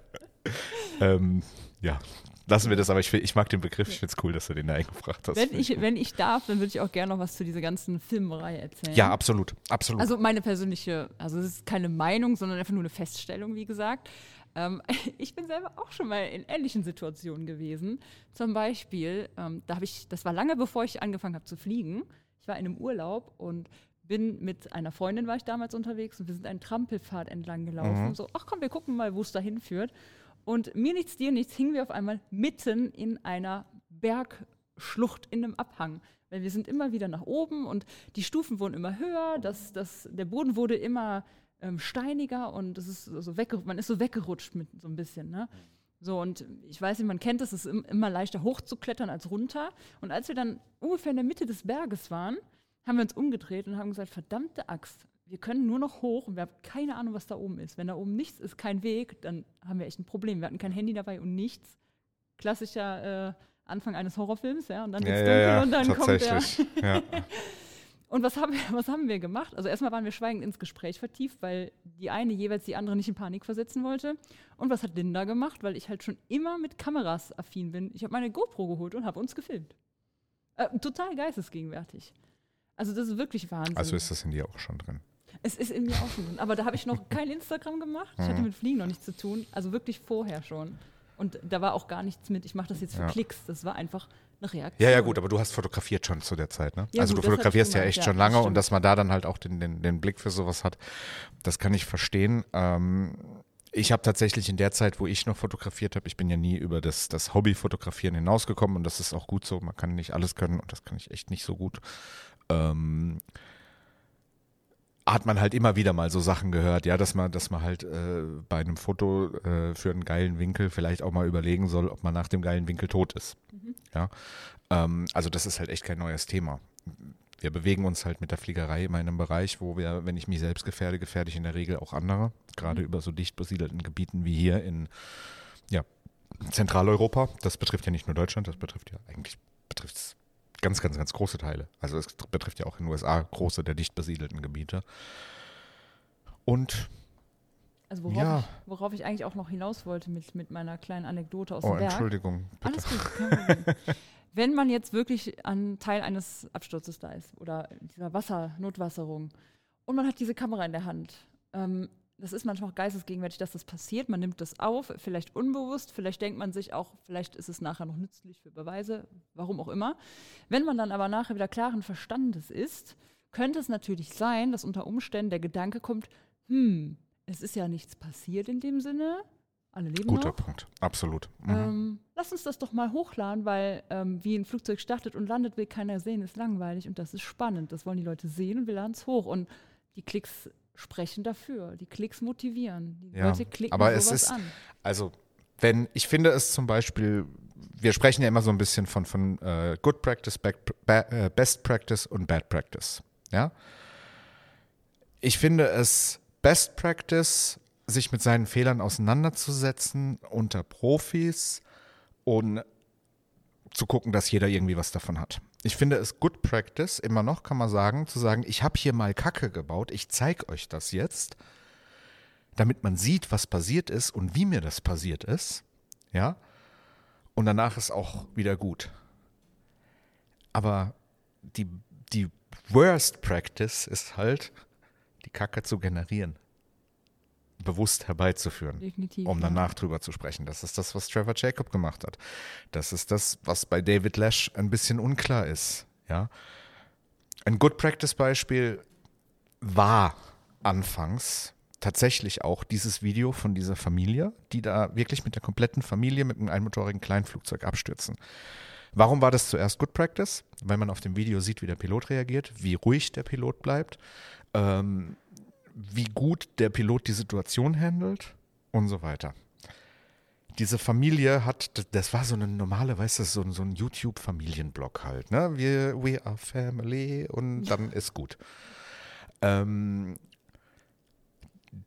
ähm, ja, lassen wir das. Aber ich, ich mag den Begriff. Ich finde es cool, dass du den da eingebracht hast. Wenn ich, wenn ich darf, dann würde ich auch gerne noch was zu dieser ganzen Filmreihe erzählen. ja, absolut, absolut. Also meine persönliche, also es ist keine Meinung, sondern einfach nur eine Feststellung, wie gesagt. Ähm, ich bin selber auch schon mal in ähnlichen Situationen gewesen. Zum Beispiel, ähm, da habe ich, das war lange bevor ich angefangen habe zu fliegen. Ich war in einem Urlaub und bin mit einer Freundin war ich damals unterwegs und wir sind einen Trampelpfad entlang gelaufen. So, ach komm, wir gucken mal, wo es da hinführt. Und mir nichts, dir nichts, hingen wir auf einmal mitten in einer Bergschlucht in einem Abhang. Weil wir sind immer wieder nach oben und die Stufen wurden immer höher, das, das, der Boden wurde immer ähm, steiniger und es ist so wegge man ist so weggerutscht mit so ein bisschen. Ne? So, und ich weiß nicht, man kennt es, es ist im- immer leichter hochzuklettern als runter. Und als wir dann ungefähr in der Mitte des Berges waren, haben wir uns umgedreht und haben gesagt, verdammte Axt, wir können nur noch hoch und wir haben keine Ahnung, was da oben ist. Wenn da oben nichts ist, kein Weg, dann haben wir echt ein Problem. Wir hatten kein Handy dabei und nichts. Klassischer äh, Anfang eines Horrorfilms, ja, und dann ja, wird's ja, dunkel ja, und dann kommt der. ja. Und was haben, wir, was haben wir gemacht? Also erstmal waren wir schweigend ins Gespräch vertieft, weil die eine jeweils die andere nicht in Panik versetzen wollte. Und was hat Linda gemacht? Weil ich halt schon immer mit Kameras affin bin. Ich habe meine GoPro geholt und habe uns gefilmt. Äh, total geistesgegenwärtig. Also das ist wirklich Wahnsinn. Also ist das in dir auch schon drin. es ist in mir auch schon drin. Aber da habe ich noch kein Instagram gemacht. Ich Mhm. hatte mit Fliegen noch nichts zu tun. Also wirklich vorher schon. Und da war auch gar nichts mit, ich mache das jetzt für Ja. Klicks. Das war einfach eine Reaktion. Ja, ja, gut, aber du hast fotografiert schon zu der Zeit, ne? Ja, also gut, du fotografierst ja echt ja, schon lange und dass man da dann halt auch den, den, den Blick für sowas hat, das kann ich verstehen. Ähm, ich habe tatsächlich in der Zeit, wo ich noch fotografiert habe, ich bin ja nie über das, das Hobby-Fotografieren hinausgekommen und das ist auch gut so. Man kann nicht alles können und das kann ich echt nicht so gut. Ähm, hat man halt immer wieder mal so Sachen gehört, ja, dass man, dass man halt äh, bei einem Foto äh, für einen geilen Winkel vielleicht auch mal überlegen soll, ob man nach dem geilen Winkel tot ist. Ja, ähm, also das ist halt echt kein neues Thema. Wir bewegen uns halt mit der Fliegerei in einem Bereich, wo wir, wenn ich mich selbst gefährde, gefährde ich in der Regel auch andere. Gerade über so dicht besiedelten Gebieten wie hier in ja, Zentraleuropa. Das betrifft ja nicht nur Deutschland, das betrifft ja eigentlich betrifft es ganz, ganz, ganz große Teile. Also es betrifft ja auch in den USA große der dicht besiedelten Gebiete. Und Also worauf, Ja. ich, worauf ich eigentlich auch noch hinaus wollte mit, mit meiner kleinen Anekdote aus oh, dem Berg. Entschuldigung, bitte. Alles gut, kein Problem. wenn man jetzt wirklich an Teil eines Absturzes da ist oder dieser Wasser, Notwasserung und man hat diese Kamera in der Hand, ähm, das ist manchmal auch geistesgegenwärtig, dass das passiert. Man nimmt das auf, vielleicht unbewusst, vielleicht denkt man sich auch, vielleicht ist es nachher noch nützlich für Beweise, warum auch immer. Wenn man dann aber nachher wieder klaren Verstandes ist, könnte es natürlich sein, dass unter Umständen der Gedanke kommt, hm, es ist ja nichts passiert in dem Sinne. Alle leben Guter noch. Punkt, absolut. Mhm. Ähm, lass uns das doch mal hochladen, weil ähm, wie ein Flugzeug startet und landet, will keiner sehen, ist langweilig und das ist spannend. Das wollen die Leute sehen und wir laden es hoch. Und die Klicks sprechen dafür. Die Klicks motivieren. Die Ja, Leute klicken aber es ist- an. Also, wenn, ich finde es zum Beispiel, wir sprechen ja immer so ein bisschen von, von äh, Good Practice, Back, ba, äh, Best Practice und Bad Practice. Ja? Ich finde es Best Practice, sich mit seinen Fehlern auseinanderzusetzen unter Profis und zu gucken, dass jeder irgendwie was davon hat. Ich finde es Good Practice, immer noch kann man sagen, zu sagen, ich habe hier mal Kacke gebaut, ich zeige euch das jetzt damit man sieht, was passiert ist und wie mir das passiert ist. Ja. Und danach ist auch wieder gut. Aber die, die Worst Practice ist halt, die Kacke zu generieren. Bewusst herbeizuführen. Definitiv. Um ja. danach drüber zu sprechen. Das ist das, was Trevor Jacob gemacht hat. Das ist das, was bei David Lash ein bisschen unklar ist. Ja. Ein Good Practice Beispiel war anfangs tatsächlich auch dieses Video von dieser Familie, die da wirklich mit der kompletten Familie mit einem einmotorigen Kleinflugzeug abstürzen. Warum war das zuerst Good Practice? Weil man auf dem Video sieht, wie der Pilot reagiert, wie ruhig der Pilot bleibt, ähm, wie gut der Pilot die Situation handelt und so weiter. Diese Familie hat, das- war so eine normale, weißt du, so, ein- so ein YouTube-Familienblog halt, ne? Wir, we are family und dann ist gut. Ähm,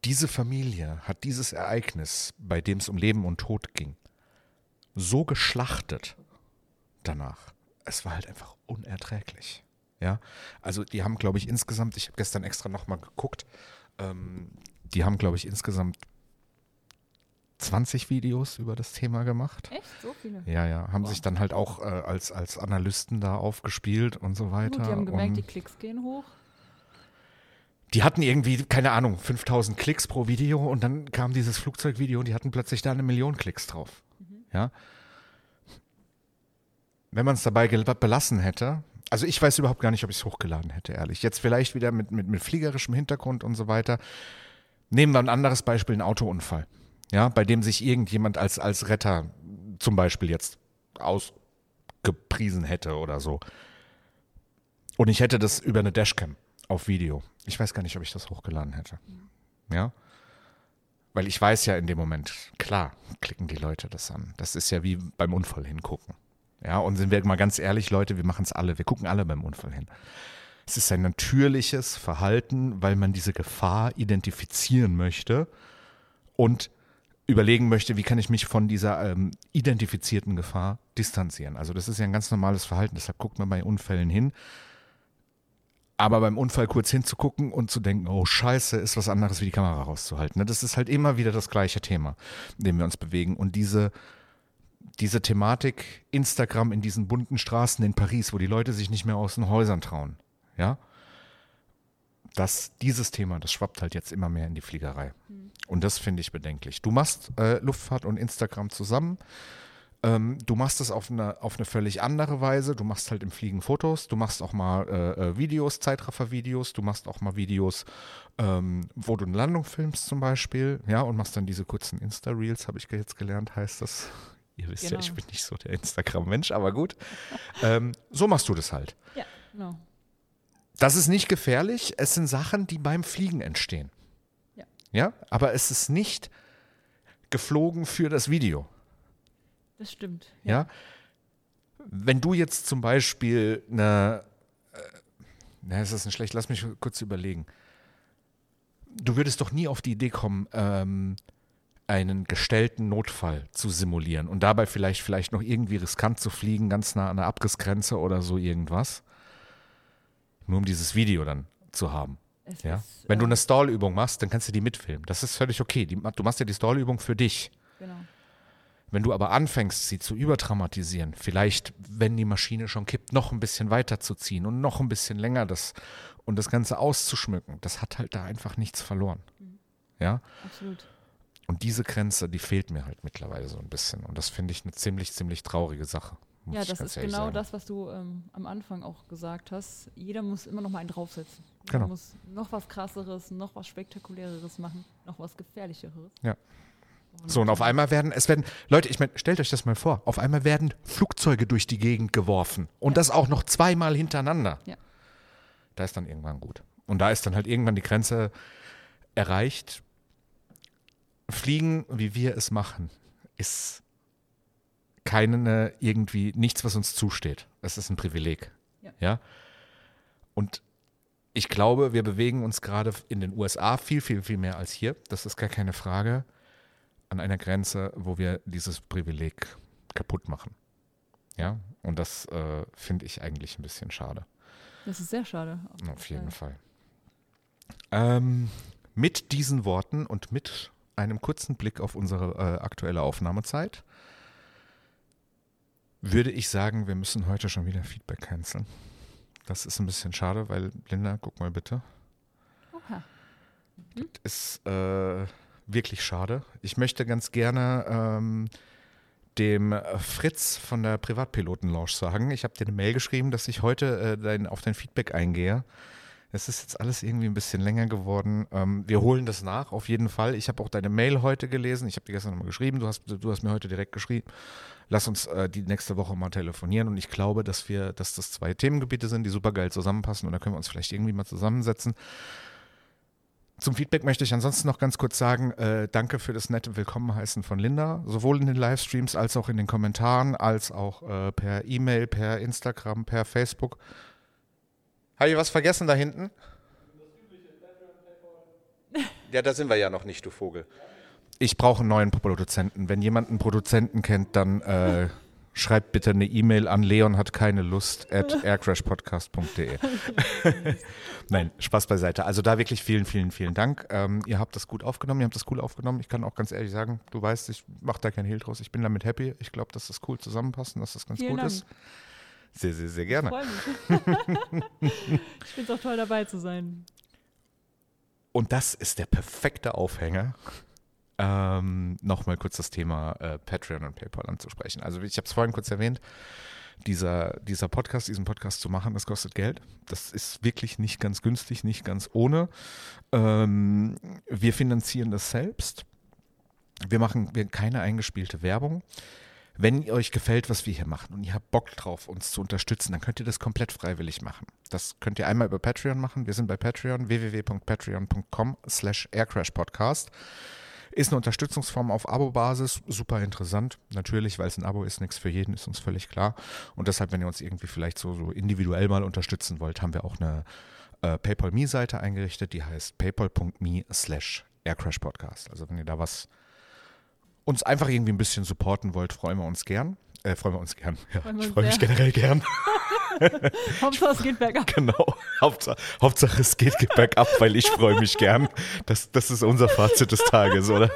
diese Familie hat dieses Ereignis, bei dem es um Leben und Tod ging, so geschlachtet danach. Es war halt einfach unerträglich. Ja, also die haben, glaube ich, insgesamt, ich habe gestern extra nochmal geguckt, ähm, die haben, glaube ich, insgesamt 20 Videos über das Thema gemacht. Echt? So viele? Ja, ja, haben Wow. sich dann halt auch äh, als, als Analysten da aufgespielt und so weiter. Gut, die haben gemerkt, und die Klicks gehen hoch. die hatten irgendwie, keine Ahnung, 5000 Klicks pro Video und dann kam dieses Flugzeugvideo und die hatten plötzlich da eine Million Klicks drauf. Ja. Wenn man es dabei belassen hätte, also ich weiß überhaupt gar nicht, ob ich es hochgeladen hätte, ehrlich. Jetzt vielleicht wieder mit, mit, mit fliegerischem Hintergrund und so weiter. Nehmen wir ein anderes Beispiel, einen Autounfall. Ja, bei dem sich irgendjemand als, als Retter zum Beispiel jetzt ausgepriesen hätte oder so. Und ich hätte das über eine Dashcam auf Video. Ich weiß gar nicht, ob ich das hochgeladen hätte. Ja? Weil ich weiß ja in dem Moment, klar, klicken die Leute das an. Das ist ja wie beim Unfall hingucken. Ja, und sind wir mal ganz ehrlich, Leute, wir machen es alle. Wir gucken alle beim Unfall hin. Es ist ein natürliches Verhalten, weil man diese Gefahr identifizieren möchte und überlegen möchte, wie kann ich mich von dieser ähm, identifizierten Gefahr distanzieren. Also das ist ja ein ganz normales Verhalten, deshalb guckt man bei Unfällen hin. Aber beim Unfall kurz hinzugucken und zu denken, oh scheiße, ist was anderes wie die Kamera rauszuhalten. Das ist halt immer wieder das gleiche Thema, in dem wir uns bewegen. Und diese, diese Thematik Instagram in diesen bunten Straßen in Paris, wo die Leute sich nicht mehr aus den Häusern trauen, ja, das, dieses Thema, das schwappt halt jetzt immer mehr in die Fliegerei. Und das finde ich bedenklich. Du machst äh, Luftfahrt und Instagram zusammen. Ähm, du machst es auf eine, auf eine völlig andere Weise. Du machst halt im Fliegen Fotos, du machst auch mal äh, äh, Videos, Zeitraffer-Videos, du machst auch mal Videos, ähm, wo du eine Landung filmst zum Beispiel, ja, und machst dann diese kurzen Insta-Reels, habe ich jetzt gelernt, heißt das. Ihr wisst ja, Genau. ich bin nicht so der Instagram-Mensch, aber gut. ähm, so machst du das halt. Ja, genau. Das ist nicht gefährlich. Es sind Sachen, die beim Fliegen entstehen. Ja. Ja, aber es ist nicht geflogen für das Video. Das stimmt. Ja. Wenn du jetzt zum Beispiel eine, äh, na, ist das nicht schlecht, lass mich kurz überlegen. Du würdest doch nie auf die Idee kommen, ähm, einen gestellten Notfall zu simulieren und dabei vielleicht, vielleicht noch irgendwie riskant zu fliegen, ganz nah an der Abrisgrenze oder so irgendwas. Nur um dieses Video dann zu haben. Es Ja? ist, Wenn du äh, eine Stallübung machst, dann kannst du die mitfilmen. Das ist völlig okay. Die, du machst ja die Stallübung für dich. Genau. Wenn du aber anfängst, sie zu übertraumatisieren, vielleicht, wenn die Maschine schon kippt, noch ein bisschen weiter zu ziehen und noch ein bisschen länger das und das Ganze auszuschmücken, das hat halt da einfach nichts verloren. Ja? Absolut. Und diese Grenze, die fehlt mir halt mittlerweile so ein bisschen. Und das finde ich eine ziemlich, ziemlich traurige Sache. Ja, das ist genau sagen. das, was du ähm, am Anfang auch gesagt hast. Jeder muss immer noch mal einen draufsetzen. Jeder Genau. muss noch was krasseres, noch was spektakuläreres machen, noch was gefährlicheres. Ja. So, und auf einmal werden, es werden, Leute, ich meine, stellt euch das mal vor, auf einmal werden Flugzeuge durch die Gegend geworfen. Und das auch noch zweimal hintereinander. Ja. Da ist dann irgendwann gut. Und da ist dann halt irgendwann die Grenze erreicht. Fliegen, wie wir es machen, ist keine irgendwie nichts, was uns zusteht. Es ist ein Privileg. Ja. ja? Und ich glaube, wir bewegen uns gerade in den USA viel, viel, viel mehr als hier. Das ist gar keine Frage. An einer Grenze, wo wir dieses Privileg kaputt machen. Ja, und das äh, finde ich eigentlich ein bisschen schade. Das ist sehr schade. Auf jeden Fall. Ähm, mit diesen Worten und mit einem kurzen Blick auf unsere äh, aktuelle Aufnahmezeit würde ich sagen, wir müssen heute schon wieder Feedback canceln. Das ist ein bisschen schade, weil, Linda, guck mal bitte. Oha. ist äh, wirklich schade. Ich möchte ganz gerne ähm, dem Fritz von der Privatpiloten-Lounge sagen. Ich habe dir eine Mail geschrieben, dass ich heute äh, dein, auf dein Feedback eingehe. Es ist jetzt alles irgendwie ein bisschen länger geworden. Ähm, wir holen das nach, auf jeden Fall. Ich habe auch deine Mail heute gelesen. Ich habe dir gestern nochmal geschrieben. Du hast, du hast mir heute direkt geschrieben. Lass uns äh, die nächste Woche mal telefonieren. Und ich glaube, dass wir, dass das zwei Themengebiete sind, die super geil zusammenpassen. Und da können wir uns vielleicht irgendwie mal zusammensetzen. Zum Feedback möchte ich ansonsten noch ganz kurz sagen, äh, danke für das nette Willkommenheißen von Linda, sowohl in den Livestreams als auch in den Kommentaren, als auch äh, per E-Mail, per Instagram, per Facebook. Habe ich was vergessen da hinten? Ja, da sind wir ja noch nicht, du Vogel. Ich brauche einen neuen Produzenten. Wenn jemand einen Produzenten kennt, dann äh, schreibt bitte eine E-Mail an Leon hat keine Lust at aircrashpodcast.de. Nein, Spaß beiseite. Also da wirklich vielen, vielen, vielen Dank. Ähm, ihr habt das gut aufgenommen, ihr habt das cool aufgenommen. Ich kann auch ganz ehrlich sagen, du weißt, ich mache da kein Hehl draus. Ich bin damit happy. Ich glaube, dass das cool zusammenpasst und dass das ganz Vielen gut Dank. ist. Sehr, sehr, sehr Ich gerne. freue mich. ich finde es auch toll, dabei zu sein. Und das ist der perfekte Aufhänger, ähm, nochmal kurz das Thema äh, Patreon und PayPal anzusprechen. Also ich habe es vorhin kurz erwähnt, dieser, dieser Podcast, diesen Podcast zu machen, das kostet Geld. Das ist wirklich nicht ganz günstig, nicht ganz ohne. Ähm, wir finanzieren das selbst. Wir machen wir keine eingespielte Werbung. Wenn ihr euch gefällt, was wir hier machen und ihr habt Bock drauf, uns zu unterstützen, dann könnt ihr das komplett freiwillig machen. Das könnt ihr einmal über Patreon machen. Wir sind bei Patreon, www.patreon.com slash aircrashpodcast. Ist eine Unterstützungsform auf Abo-Basis, super interessant. Natürlich, weil es ein Abo ist, nichts für jeden, ist uns völlig klar. Und deshalb, wenn ihr uns irgendwie vielleicht so, so individuell mal unterstützen wollt, haben wir auch eine äh, PayPal-Me-Seite eingerichtet, die heißt paypal.me slash aircrashpodcast. Also wenn ihr da was uns einfach irgendwie ein bisschen supporten wollt, freuen wir uns gern. Äh, freuen wir uns gern. Ja, ich freue mich generell gern. Hauptsache, es geht bergab. Genau. Hauptsache, Hauptsache es geht bergab, weil ich freue mich gern. Das, das ist unser Fazit des Tages, oder?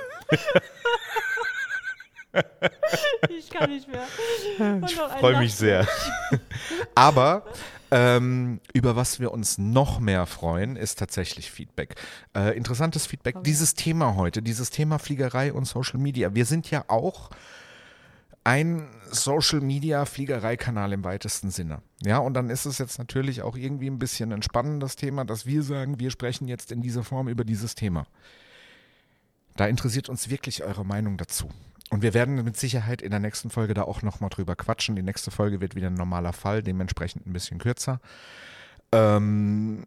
Ich kann nicht mehr. Und Ich freue mich sehr. Aber ähm, über was wir uns noch mehr freuen, ist tatsächlich Feedback. Äh, interessantes Feedback. Oh ja. Dieses Thema heute, dieses Thema Fliegerei und Social Media. Wir sind ja auch ein Social Media Fliegereikanal im weitesten Sinne. Ja, und dann ist es jetzt natürlich auch irgendwie ein bisschen ein spannendes Thema, dass wir sagen, wir sprechen jetzt in dieser Form über dieses Thema. Da interessiert uns wirklich eure Meinung dazu. Und wir werden mit Sicherheit in der nächsten Folge da auch nochmal drüber quatschen. Die nächste Folge wird wieder ein normaler Fall, dementsprechend ein bisschen kürzer. Ähm,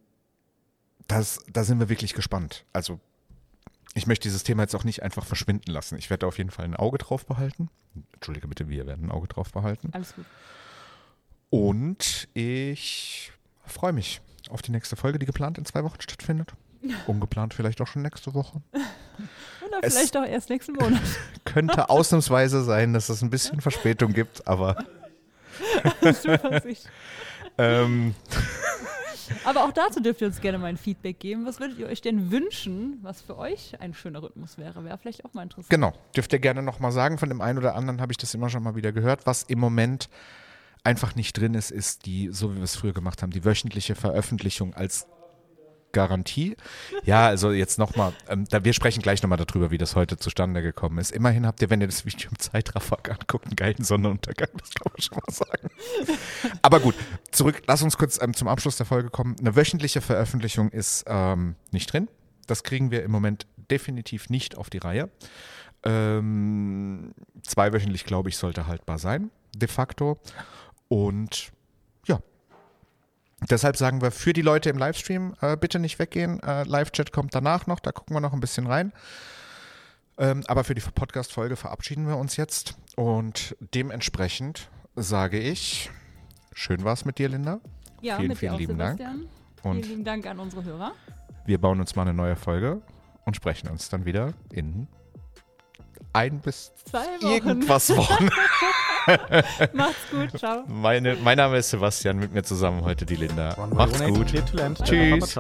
das, da sind wir wirklich gespannt. Also, ich möchte dieses Thema jetzt auch nicht einfach verschwinden lassen. Ich werde auf jeden Fall ein Auge drauf behalten. Entschuldige bitte, wir werden ein Auge drauf behalten. Alles gut. Und ich freue mich auf die nächste Folge, die geplant in zwei Wochen stattfindet. Ungeplant vielleicht auch schon nächste Woche. Oder Es- vielleicht auch erst nächsten Monat. Könnte ausnahmsweise sein, dass es ein bisschen Verspätung gibt, aber ähm, Aber auch dazu dürft ihr uns gerne mal ein Feedback geben. Was würdet ihr euch denn wünschen, was für euch ein schöner Rhythmus wäre? Wäre vielleicht auch mal interessant. Genau, dürft ihr gerne nochmal sagen. Von dem einen oder anderen habe ich das immer schon mal wieder gehört. Was im Moment einfach nicht drin ist, ist die, so wie wir es früher gemacht haben, die wöchentliche Veröffentlichung als Garantie. Ja, also jetzt nochmal, ähm, wir sprechen gleich nochmal darüber, wie das heute zustande gekommen ist. Immerhin habt ihr, wenn ihr das Video im Zeitraffer anguckt, einen geilen Sonnenuntergang, das kann man schon mal sagen. Aber gut, zurück, lass uns kurz ähm, zum Abschluss der Folge kommen. Eine wöchentliche Veröffentlichung ist ähm, nicht drin. Das kriegen wir im Moment definitiv nicht auf die Reihe. Ähm, zweiwöchentlich, glaube ich, sollte haltbar sein, de facto. Und deshalb sagen wir für die Leute im Livestream, äh, bitte nicht weggehen. Äh, Live-Chat kommt danach noch, da gucken wir noch ein bisschen rein. Ähm, aber für die Podcast-Folge verabschieden wir uns jetzt. Und dementsprechend sage ich, schön war es mit dir, Linda. Ja, vielen, vielen lieben Dank. Sebastian. Und vielen lieben Dank an unsere Hörer. wir bauen uns mal eine neue Folge und sprechen uns dann wieder in ein bis zwei Wochen. irgendwas Wochen. Macht's gut, ciao. Meine, mein Name ist Sebastian, mit mir zusammen heute die Linda. Macht's gut. Tschüss.